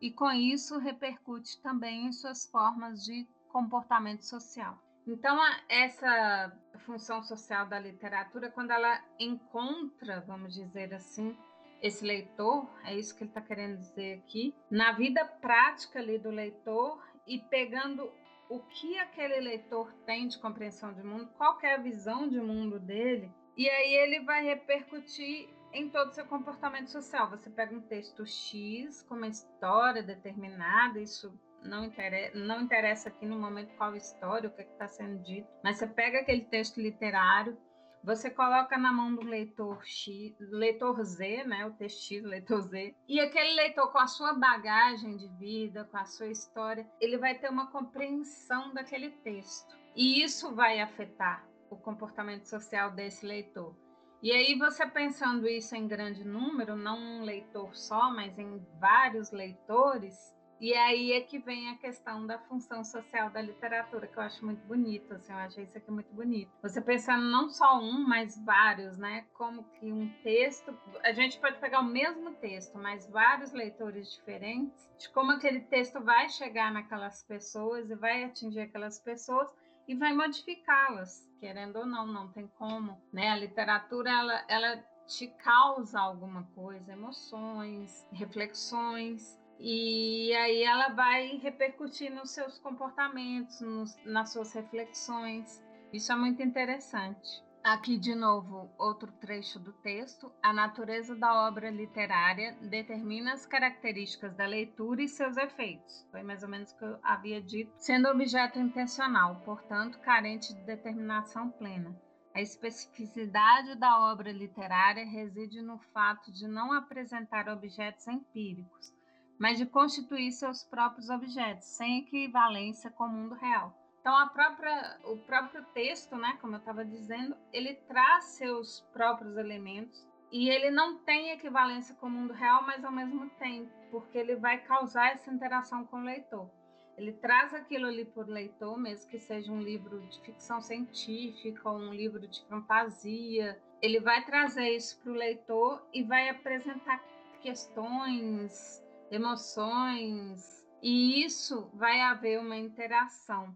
e com isso repercute também em suas formas de comportamento social. Então, essa função social da literatura, quando ela encontra, vamos dizer assim, esse leitor, é isso que ele está querendo dizer aqui, na vida prática ali do leitor e pegando o que aquele leitor tem de compreensão de mundo, qual é a visão de mundo dele, e aí ele vai repercutir em todo o seu comportamento social. Você pega um texto X com uma história determinada, isso não interessa, não interessa aqui no momento qual história, o que é está sendo dito, mas você pega aquele texto literário, você coloca na mão do leitor X, leitor Z, né, o texto X, leitor Z, e aquele leitor com a sua bagagem de vida, com a sua história, ele vai ter uma compreensão daquele texto. E isso vai afetar o comportamento social desse leitor. E aí você pensando isso em grande número, não um leitor só, mas em vários leitores, e aí é que vem a questão da função social da literatura, que eu acho muito bonito, assim, eu achei isso aqui muito bonito. Você pensando não só um, mas vários, né? Como que um texto, a gente pode pegar o mesmo texto, mas vários leitores diferentes, de como aquele texto vai chegar naquelas pessoas e vai atingir aquelas pessoas e vai modificá-las, querendo ou não, não tem como, né? A literatura ela, ela te causa alguma coisa, emoções, reflexões, e aí ela vai repercutir nos seus comportamentos, nos, nas suas reflexões. Isso é muito interessante. Aqui, de novo, outro trecho do texto. A natureza da obra literária determina as características da leitura e seus efeitos. Foi mais ou menos o que eu havia dito. Sendo objeto intencional, portanto, carente de determinação plena. A especificidade da obra literária reside no fato de não apresentar objetos empíricos, mas de constituir seus próprios objetos, sem equivalência com o mundo real. Então, a própria, o próprio texto, né, como eu estava dizendo, ele traz seus próprios elementos e ele não tem equivalência com o mundo real, mas ao mesmo tempo, porque ele vai causar essa interação com o leitor. Ele traz aquilo ali para o leitor, mesmo que seja um livro de ficção científica ou um livro de fantasia. Ele vai trazer isso para o leitor e vai apresentar questões, emoções, e isso vai haver uma interação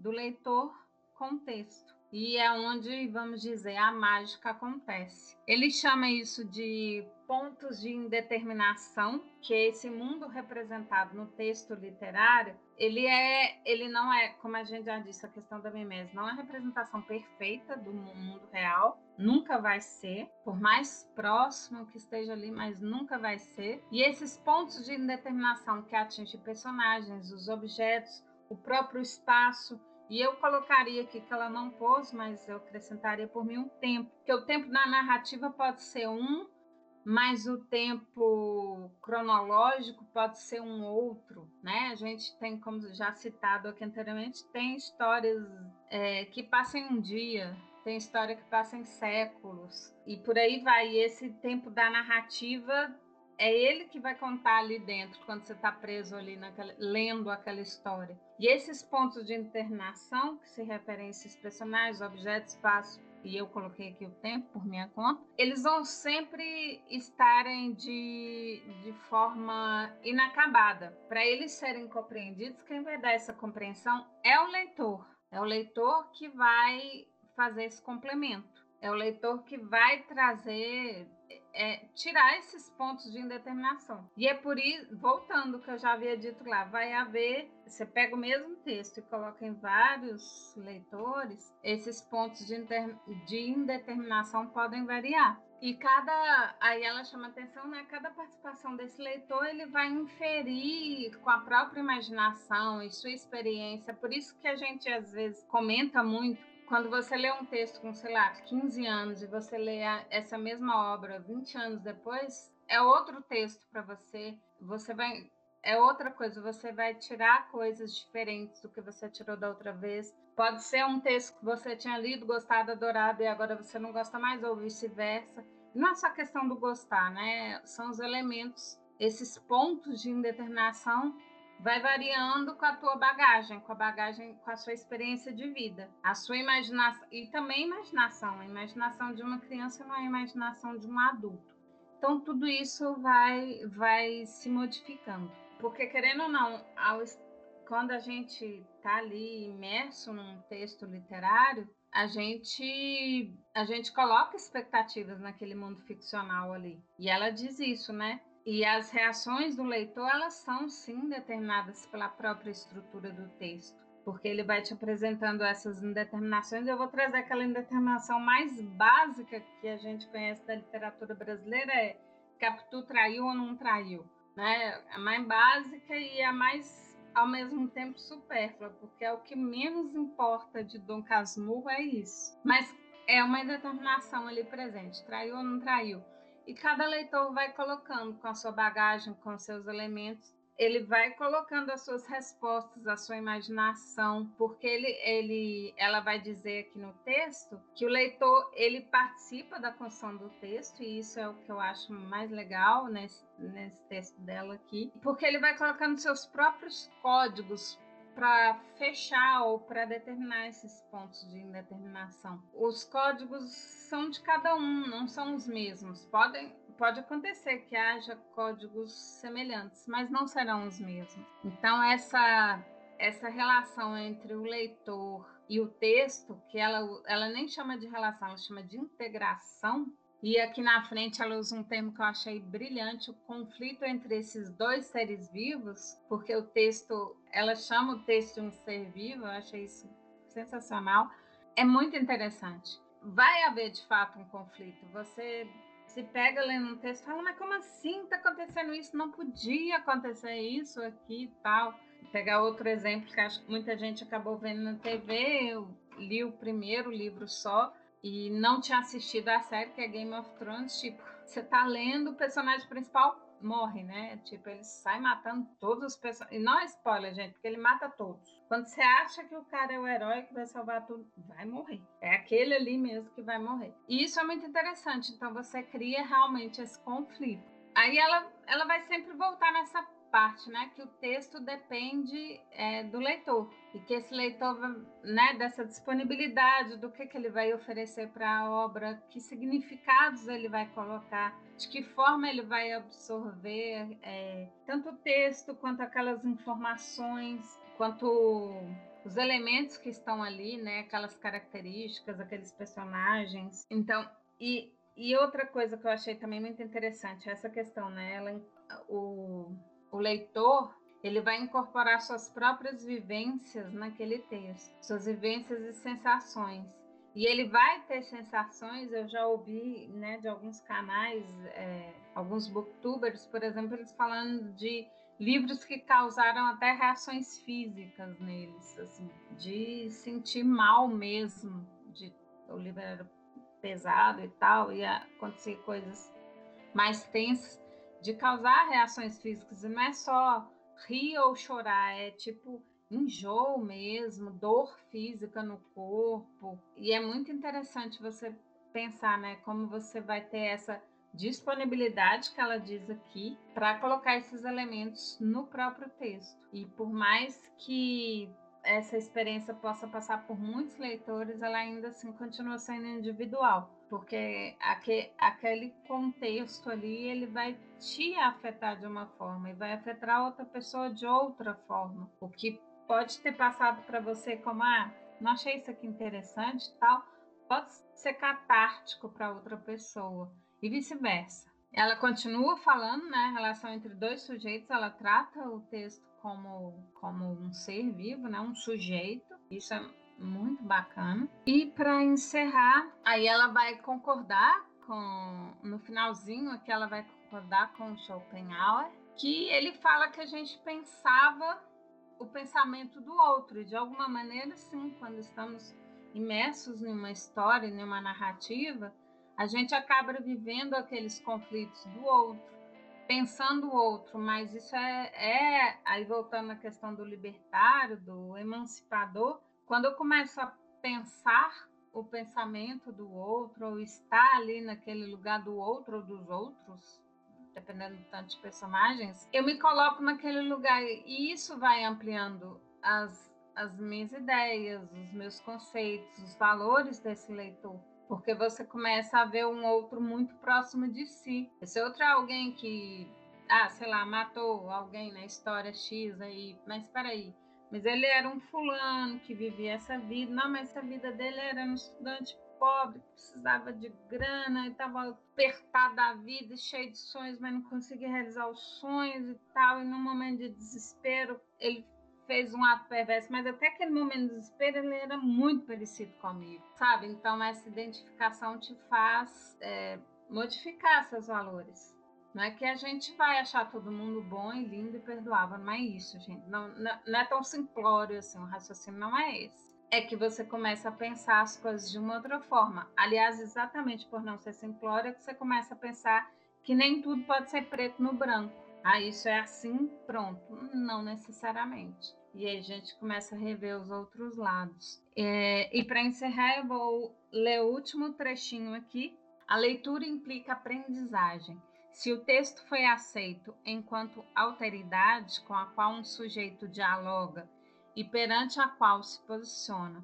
do leitor com o texto. E é onde, vamos dizer, a mágica acontece. Ele chama isso de pontos de indeterminação, que esse mundo representado no texto literário, ele é, ele não é, como a gente já disse, a questão da mimese, não é a representação perfeita do mundo real, nunca vai ser, por mais próximo que esteja ali, mas nunca vai ser. E esses pontos de indeterminação que atingem personagens, os objetos, o próprio espaço, e eu colocaria aqui que ela não pôs, mas eu acrescentaria por mim um tempo, que o tempo da narrativa pode ser um, mas o tempo cronológico pode ser um outro, né? A gente tem, como já citado aqui anteriormente, tem histórias é, que passam um dia, tem história que passa em séculos, e por aí vai. E esse tempo da narrativa é ele que vai contar ali dentro, quando você está preso ali, naquela, lendo aquela história. E esses pontos de internação, que se referem a esses personagens, objetos, espaço, e eu coloquei aqui o tempo por minha conta, eles vão sempre estarem de, de forma inacabada. Para eles serem compreendidos, quem vai dar essa compreensão é o leitor. É o leitor que vai fazer esse complemento. É o leitor que vai trazer é, tirar esses pontos de indeterminação. E é por isso, voltando que eu já havia dito lá, vai haver, você pega o mesmo texto e coloca em vários leitores, esses pontos de, inter, de indeterminação podem variar. E cada, aí ela chama atenção, né? Cada participação desse leitor, ele vai inferir com a própria imaginação e sua experiência. Por isso que a gente às vezes comenta muito quando você lê um texto com, sei lá, 15 anos e você lê essa mesma obra 20 anos depois, é outro texto para você. Você vai é outra coisa, você vai tirar coisas diferentes do que você tirou da outra vez. Pode ser um texto que você tinha lido, gostado, adorado e agora você não gosta mais, ou vice-versa. Não é só questão do gostar, né? São os elementos, esses pontos de indeterminação vai variando com a tua bagagem, com a bagagem, com a sua experiência de vida, a sua imaginação e também imaginação. A imaginação de uma criança não é a imaginação de um adulto. Então tudo isso vai vai se modificando, porque querendo ou não, ao, quando a gente está ali imerso num texto literário, a gente a gente coloca expectativas naquele mundo ficcional ali. E ela diz isso, né? E as reações do leitor, elas são sim determinadas pela própria estrutura do texto, porque ele vai te apresentando essas indeterminações. Eu vou trazer aquela indeterminação mais básica que a gente conhece da literatura brasileira é Capitu traiu ou não traiu, né? A mais básica e a mais ao mesmo tempo supérflua, porque é o que menos importa de Dom Casmurro é isso. Mas é uma indeterminação ali presente, traiu ou não traiu. E cada leitor vai colocando com a sua bagagem, com seus elementos, ele vai colocando as suas respostas, a sua imaginação, porque ele, ele, ela vai dizer aqui no texto que o leitor ele participa da construção do texto e isso é o que eu acho mais legal nesse, nesse texto dela aqui, porque ele vai colocando seus próprios códigos para fechar ou para determinar esses pontos de indeterminação. Os códigos são de cada um, não são os mesmos. Podem, pode acontecer que haja códigos semelhantes, mas não serão os mesmos. Então essa essa relação entre o leitor e o texto, que ela, ela nem chama de relação, ela chama de integração, e aqui na frente ela usa um termo que eu achei brilhante, o conflito entre esses dois seres vivos, porque o texto, ela chama o texto de um ser vivo, eu achei isso sensacional. É muito interessante. Vai haver de fato um conflito. Você se pega lendo um texto e fala, mas como assim está acontecendo isso? Não podia acontecer isso aqui e tal. Vou pegar outro exemplo que acho que muita gente acabou vendo na TV, eu li o primeiro livro só, e não tinha assistido a série que é Game of Thrones, tipo, você tá lendo, o personagem principal morre, né? Tipo, ele sai matando todos os personagens. E não é spoiler, gente, porque ele mata todos. Quando você acha que o cara é o herói que vai salvar tudo, vai morrer. É aquele ali mesmo que vai morrer. E isso é muito interessante. Então você cria realmente esse conflito. Aí ela, ela vai sempre voltar nessa parte, né, que o texto depende é, do leitor e que esse leitor, né, dessa disponibilidade do que, que ele vai oferecer para a obra, que significados ele vai colocar, de que forma ele vai absorver é, tanto o texto quanto aquelas informações, quanto os elementos que estão ali, né, aquelas características, aqueles personagens. Então, e, e outra coisa que eu achei também muito interessante, essa questão, né, ela, o o leitor ele vai incorporar suas próprias vivências naquele texto, suas vivências e sensações. E ele vai ter sensações, eu já ouvi né, de alguns canais, é, alguns booktubers, por exemplo, eles falando de livros que causaram até reações físicas neles, assim, de sentir mal mesmo, de o livro era pesado e tal, e acontecer coisas mais tensas de causar reações físicas. E não é só rir ou chorar, é tipo enjoo mesmo, dor física no corpo. E é muito interessante você pensar, né, como você vai ter essa disponibilidade que ela diz aqui para colocar esses elementos no próprio texto. E por mais que essa experiência possa passar por muitos leitores, ela ainda assim continua sendo individual porque aquele, aquele contexto ali ele vai te afetar de uma forma e vai afetar outra pessoa de outra forma. O que pode ter passado para você como ah, não achei isso aqui interessante, tal, pode ser catártico para outra pessoa e vice-versa. Ela continua falando, né, relação entre dois sujeitos, ela trata o texto como como um ser vivo, né, um sujeito. Isso é muito bacana. E para encerrar, aí ela vai concordar com. No finalzinho aqui ela vai concordar com Schopenhauer, que ele fala que a gente pensava o pensamento do outro. De alguma maneira, sim, quando estamos imersos numa história, numa narrativa, a gente acaba vivendo aqueles conflitos do outro, pensando o outro, mas isso é, é aí voltando na questão do libertário, do emancipador, quando eu começo a pensar o pensamento do outro, ou estar ali naquele lugar do outro ou dos outros, dependendo do tanto de personagens, eu me coloco naquele lugar e isso vai ampliando as, as minhas ideias, os meus conceitos, os valores desse leitor. Porque você começa a ver um outro muito próximo de si. Esse outro é alguém que, ah, sei lá, matou alguém na história X aí, mas peraí, mas ele era um fulano que vivia essa vida. Não, mas essa vida dele era um estudante pobre, precisava de grana, estava apertado da vida, cheio de sonhos, mas não conseguia realizar os sonhos e tal. E num momento de desespero, ele fez um ato perverso, mas até aquele momento de desespero ele era muito parecido comigo, sabe? Então essa identificação te faz é, modificar seus valores. Não é que a gente vai achar todo mundo bom e lindo e perdoável, não é isso, gente. Não, não, é tão simplório assim, o raciocínio não é esse. É que você começa a pensar as coisas de uma outra forma. Aliás, exatamente por não ser simplório, é que você começa a pensar que nem tudo pode ser preto no branco. Ah, isso é assim, pronto. Não necessariamente. E aí a gente começa a rever os outros lados. É, e para encerrar, eu vou ler o último trechinho aqui. A leitura implica aprendizagem. Se o texto foi aceito enquanto alteridade com a qual um sujeito dialoga e perante a qual se posiciona,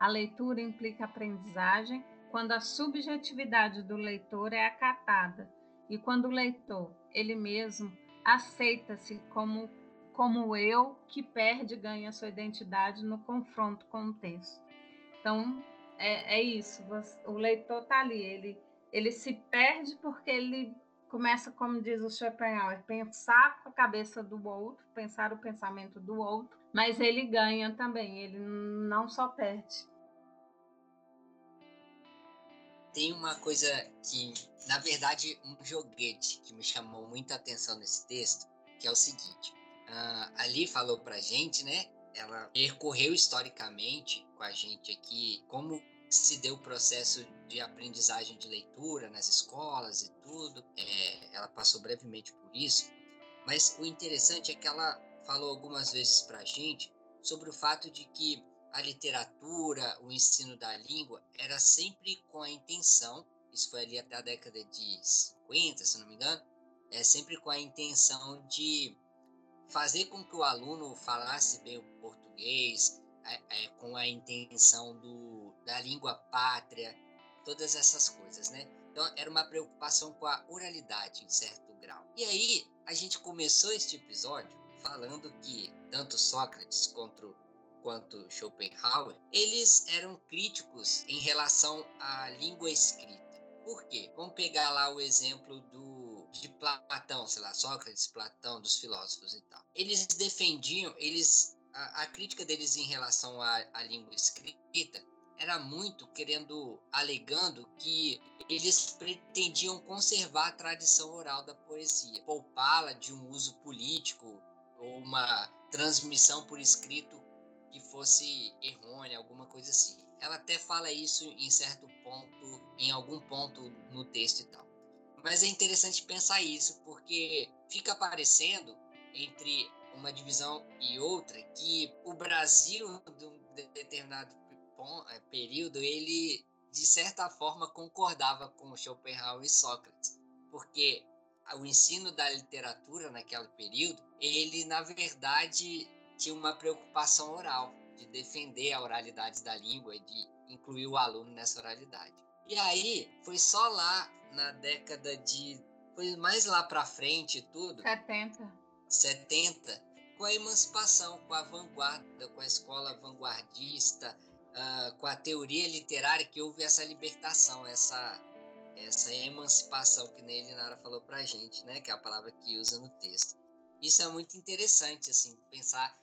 a leitura implica aprendizagem quando a subjetividade do leitor é acatada e quando o leitor, ele mesmo, aceita-se como como eu que perde e ganha sua identidade no confronto com o texto. Então, é, é isso. O leitor está ali, ele, ele se perde porque ele começa, como diz o Schopenhauer, pensar com a cabeça do outro, pensar o pensamento do outro, mas ele ganha também, ele não só perde. Tem uma coisa que, na verdade, um joguete que me chamou muita atenção nesse texto, que é o seguinte: uh, ali falou pra gente, né? Ela percorreu historicamente com a gente aqui como se deu o processo de aprendizagem de leitura nas escolas e tudo. É, ela passou brevemente por isso, mas o interessante é que ela falou algumas vezes para a gente sobre o fato de que a literatura, o ensino da língua, era sempre com a intenção, isso foi ali até a década de 50, se não me engano, é sempre com a intenção de fazer com que o aluno falasse bem o português, é, é, com a intenção do, da língua pátria, todas essas coisas, né? Então era uma preocupação com a oralidade em certo grau. E aí a gente começou este episódio falando que tanto Sócrates quanto quanto Schopenhauer, eles eram críticos em relação à língua escrita. Por quê? Vamos pegar lá o exemplo do de Platão, sei lá, Sócrates, Platão, dos filósofos e tal. Eles defendiam, eles a, a crítica deles em relação à, língua escrita era muito querendo, alegando que eles pretendiam conservar a tradição oral da poesia, poupá-la de um uso político ou uma transmissão por escrito que fosse errônea, alguma coisa assim. Ela até fala isso em certo ponto, em algum ponto no texto e tal. Mas é interessante pensar isso, porque fica aparecendo entre uma divisão e outra que o Brasil, de um determinado é, período, ele de certa forma concordava com Schopenhauer e Sócrates, porque o ensino da literatura naquele período, ele na verdade tinha uma preocupação oral, de defender a oralidade da língua e de incluir o aluno nessa oralidade. E aí foi só lá na década de foi mais lá para frente tudo. 70. 70 com a emancipação, com a vanguarda, com a escola vanguardista, uh, com a teoria literária que houve essa libertação, essa essa emancipação que Nele Nara falou para a gente, né, que é a palavra que usa no texto. Isso é muito interessante, assim, pensar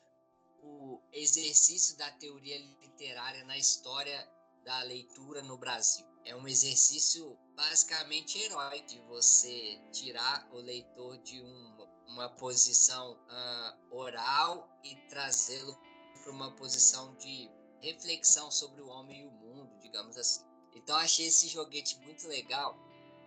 o exercício da teoria literária na história da leitura no Brasil. É um exercício basicamente herói de você tirar o leitor de um, uma posição uh, oral e trazê-lo para uma posição de reflexão sobre o homem e o mundo, digamos assim. Então achei esse joguete muito legal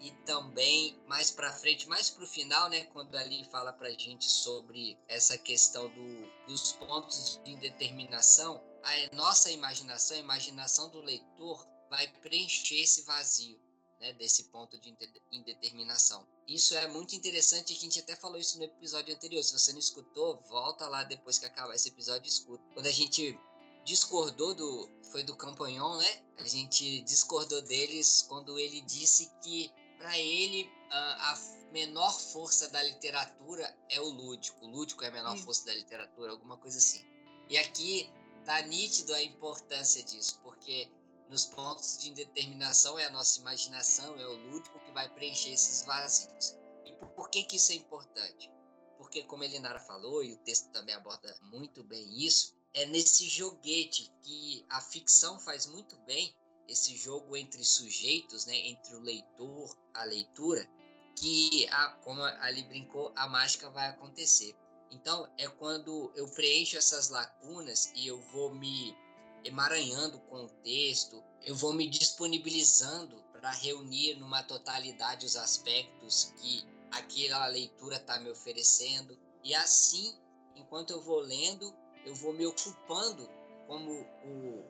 e também mais para frente, mais para o final, né, quando ali fala para gente sobre essa questão do, dos pontos de indeterminação, a nossa imaginação, a imaginação do leitor vai preencher esse vazio, né, desse ponto de indeterminação. Isso é muito interessante, a gente até falou isso no episódio anterior. Se você não escutou, volta lá depois que acabar esse episódio e escuta. Quando a gente discordou do foi do Campanhon, né? A gente discordou deles quando ele disse que para ele a, a, menor força da literatura é o lúdico. O lúdico é a menor Sim. força da literatura, alguma coisa assim. E aqui tá nítido a importância disso, porque nos pontos de indeterminação é a nossa imaginação, é o lúdico que vai preencher esses vazios. E por, que que isso é importante? Porque como a Elinara falou, e o texto também aborda muito bem isso, é nesse joguete que a ficção faz muito bem, esse jogo entre sujeitos, né, entre o leitor, a leitura, que, a, como ali brincou, a mágica vai acontecer. Então, é quando eu preencho essas lacunas e eu vou me emaranhando com o texto, eu vou me disponibilizando para reunir numa totalidade os aspectos que aquela leitura está me oferecendo. E assim, enquanto eu vou lendo, eu vou me ocupando, como o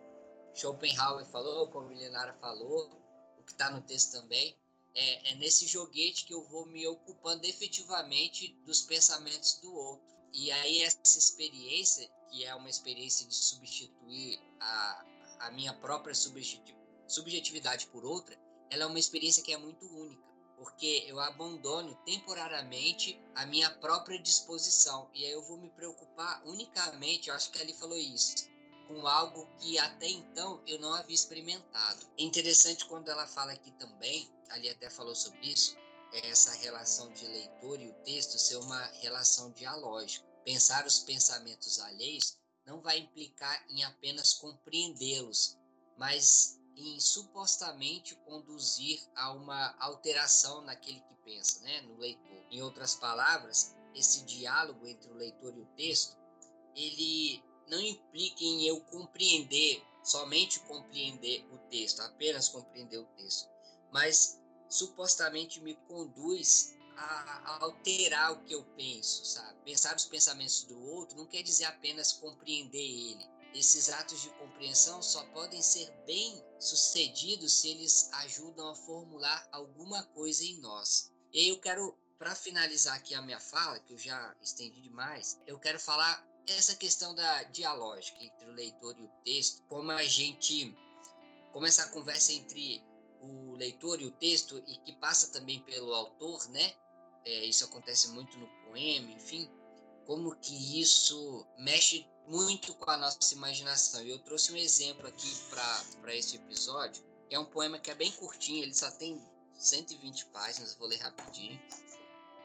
Schopenhauer falou, como a Milenara falou, o que está no texto também, é, é, nesse joguete que eu vou me ocupando efetivamente dos pensamentos do outro. E aí essa experiência, que é uma experiência de substituir a, a minha própria subjetividade por outra, ela é uma experiência que é muito única porque eu abandono temporariamente a minha própria disposição e aí eu vou me preocupar unicamente, eu acho que ele falou isso, com algo que até então eu não havia experimentado. É interessante quando ela fala aqui também, ali até falou sobre isso, é essa relação de leitor e o texto ser uma relação dialógica. Pensar os pensamentos alheios não vai implicar em apenas compreendê-los, mas em supostamente conduzir a uma alteração naquele que pensa, né, no leitor. Em outras palavras, esse diálogo entre o leitor e o texto, ele não implica em eu compreender, somente compreender o texto, apenas compreender o texto, mas supostamente me conduz a, alterar o que eu penso, sabe? Pensar os pensamentos do outro não quer dizer apenas compreender ele, esses atos de compreensão só podem ser bem sucedidos se eles ajudam a formular alguma coisa em nós. E aí eu quero, para finalizar aqui a minha fala, que eu já estendi demais, eu quero falar essa questão da dialógica entre o leitor e o texto, como a gente, como essa conversa entre o leitor e o texto e que passa também pelo autor, né? É, isso acontece muito no poema, enfim, como que isso mexe muito com a nossa imaginação. E eu trouxe um exemplo aqui para esse episódio, que é um poema que é bem curtinho, ele só tem 120 páginas, vou ler rapidinho.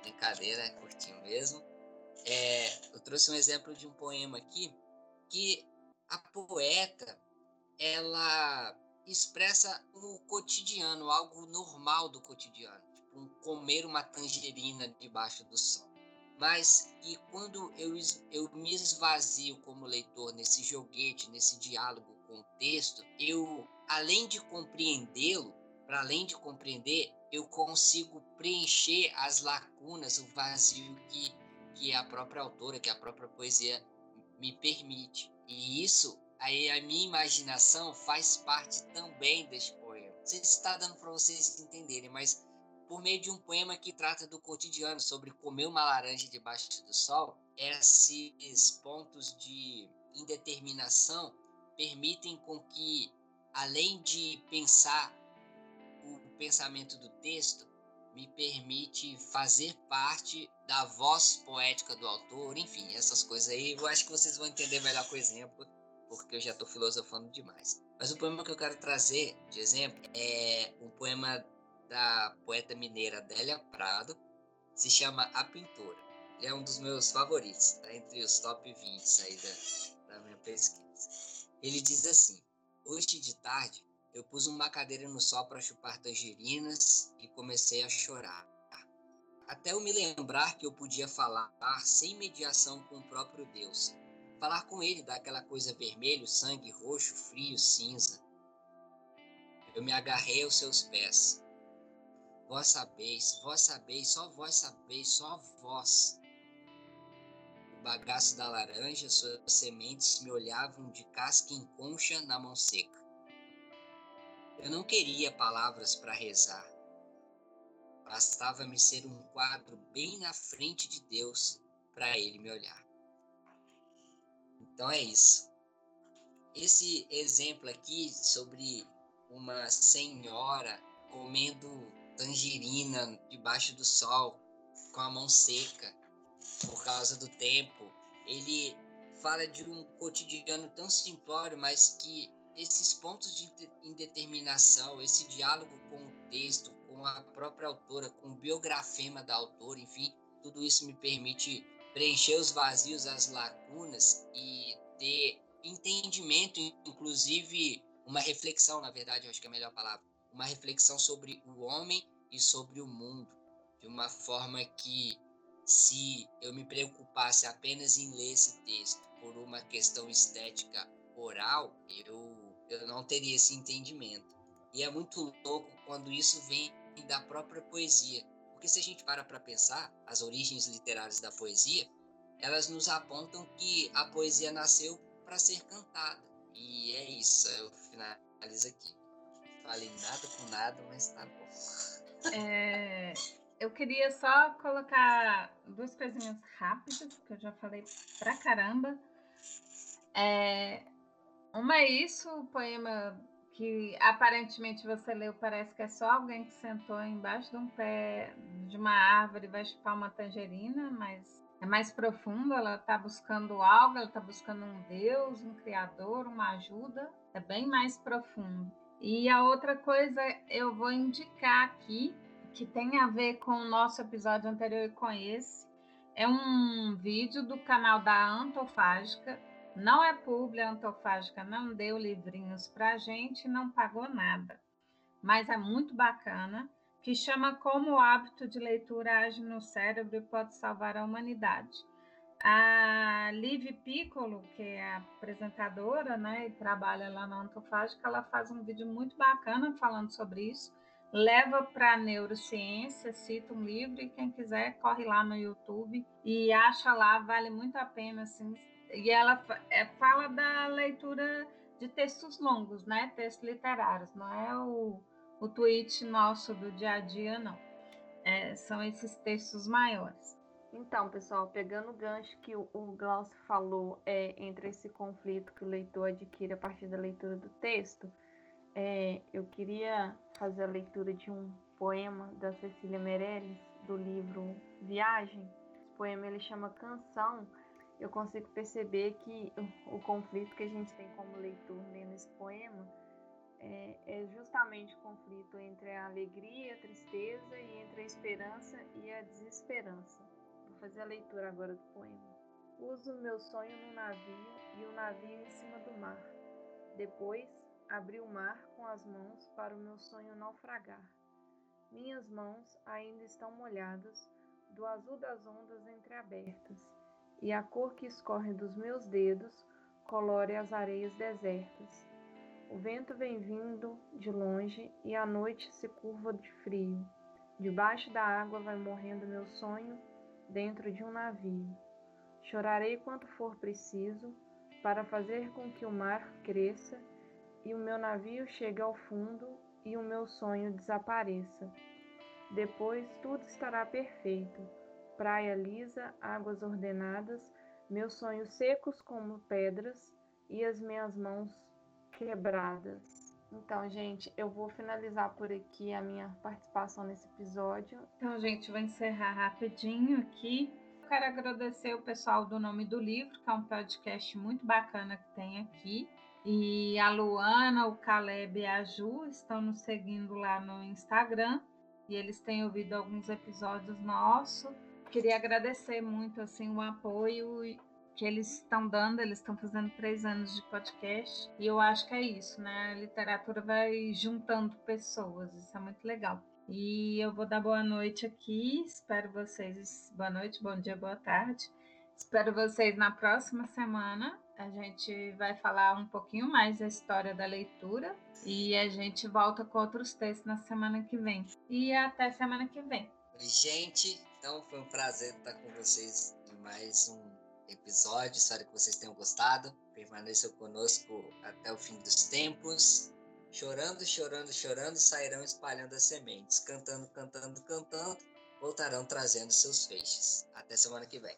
Brincadeira, é curtinho mesmo. É, eu trouxe um exemplo de um poema aqui que a poeta ela expressa o cotidiano, algo normal do cotidiano, um comer uma tangerina debaixo do sol mas que quando eu, eu me esvazio como leitor nesse joguete, nesse diálogo com o texto, eu, além de compreendê-lo, para além de compreender, eu consigo preencher as lacunas, o vazio que, que a própria autora, que a própria poesia me permite. E isso, aí a minha imaginação faz parte também deste poema. Não sei se está dando para vocês entenderem, mas por meio de um poema que trata do cotidiano, sobre comer uma laranja debaixo do sol, esses pontos de indeterminação permitem com que, além de pensar o pensamento do texto, me permite fazer parte da voz poética do autor, enfim, essas coisas aí. Eu acho que vocês vão entender melhor com o exemplo, porque eu já estou filosofando demais. Mas o poema que eu quero trazer de exemplo é um poema da poeta mineira Adélia Prado, se chama A Pintora. Ele é um dos meus favoritos, tá entre os top 20 aí da, da minha pesquisa. Ele diz assim: Hoje de tarde eu pus uma cadeira no sol para chupar tangerinas e comecei a chorar. Até eu me lembrar que eu podia falar sem mediação com o próprio Deus. Falar com ele daquela coisa vermelho, sangue roxo, frio, cinza. Eu me agarrei aos seus pés. Vós sabeis, vós sabeis, só vós sabeis, só vós. O bagaço da laranja, suas sementes me olhavam de casca em concha na mão seca. Eu não queria palavras para rezar. Bastava-me ser um quadro bem na frente de Deus para ele me olhar. Então é isso. Esse exemplo aqui sobre uma senhora comendo tangerina debaixo do sol com a mão seca por causa do tempo, ele fala de um cotidiano tão simplório, mas que esses pontos de indeterminação, esse diálogo com o texto, com a própria autora, com o biografema da autora, enfim, tudo isso me permite preencher os vazios, as lacunas e ter entendimento, inclusive uma reflexão, na verdade, eu acho que é a melhor palavra, uma reflexão sobre o homem e sobre o mundo, de uma forma que se eu me preocupasse apenas em ler esse texto por uma questão estética oral, eu, eu não teria esse entendimento. E é muito louco quando isso vem da própria poesia. Porque se a gente para para pensar, as origens literárias da poesia, elas nos apontam que a poesia nasceu para ser cantada. E é isso, eu finalizo aqui. Falei nada com nada, mas tá bom. É, eu queria só colocar duas coisinhas rápidas, que eu já falei pra caramba. É, uma é isso, o poema que aparentemente você leu, parece que é só alguém que sentou embaixo de um pé de uma árvore e vai chupar uma tangerina, mas é mais profundo, ela está buscando algo, ela está buscando um Deus, um Criador, uma ajuda, é bem mais profundo. E a outra coisa eu vou indicar aqui, que tem a ver com o nosso episódio anterior e com esse, é um vídeo do canal da Antofágica, não é pública, a Antofágica não deu livrinhos para gente, não pagou nada. Mas é muito bacana, que chama Como o hábito de leitura age no cérebro e pode salvar a humanidade. A Liv Piccolo, que é apresentadora né, e trabalha lá na Antofágica, ela faz um vídeo muito bacana falando sobre isso. Leva para neurociência, cita um livro e quem quiser corre lá no YouTube e acha lá, vale muito a pena assim, e ela é, fala da leitura de textos longos, né? Textos literários, não é o, o tweet nosso do dia a dia, não. É, são esses textos maiores. Então, pessoal, pegando o gancho que o, o Glaucio falou é, entre esse conflito que o leitor adquire a partir da leitura do texto, é, eu queria fazer a leitura de um poema da Cecília Meirelles, do livro Viagem. Esse poema ele chama Canção, eu consigo perceber que o, conflito que a gente tem como leitor lendo esse poema é, é, justamente o conflito entre a alegria a tristeza e entre a esperança e a desesperança. Fazer a leitura agora do poema. Uso meu sonho no navio e o navio em cima do mar. Depois, abri o mar com as mãos para o meu sonho naufragar. Minhas mãos ainda estão molhadas do azul das ondas entreabertas e a cor que escorre dos meus dedos colore as areias desertas. O vento vem vindo de longe e a noite se curva de frio. Debaixo da água vai morrendo meu sonho dentro de um navio. Chorarei quanto for preciso para fazer com que o mar cresça e o meu navio chegue ao fundo e o meu sonho desapareça. Depois tudo estará perfeito praia lisa, águas ordenadas, meus sonhos secos como pedras e as minhas mãos quebradas. Então, gente, eu vou finalizar por aqui a minha participação nesse episódio. Então, gente, vou encerrar rapidinho aqui. Quero agradecer o pessoal do Nome do Livro, que é um podcast muito bacana que tem aqui. E a Luana, o Caleb e a Ju estão nos seguindo lá no Instagram. E eles têm ouvido alguns episódios nossos queria agradecer muito assim o apoio que eles estão dando, eles estão fazendo três anos de podcast, e eu acho que é isso, né? A literatura vai juntando pessoas, isso é muito legal. E eu vou dar boa noite aqui, espero vocês, boa noite, bom dia, boa tarde. Espero vocês na próxima semana. A gente vai falar um pouquinho mais da história da leitura e a gente volta com outros textos na semana que vem. E até semana que vem. Gente. Então foi um prazer estar com vocês em mais um episódio. Espero que vocês tenham gostado. Permaneçam conosco até o fim dos tempos. Chorando, chorando, chorando, sairão espalhando as sementes. Cantando, cantando, cantando, voltarão trazendo seus feixes. Até semana que vem.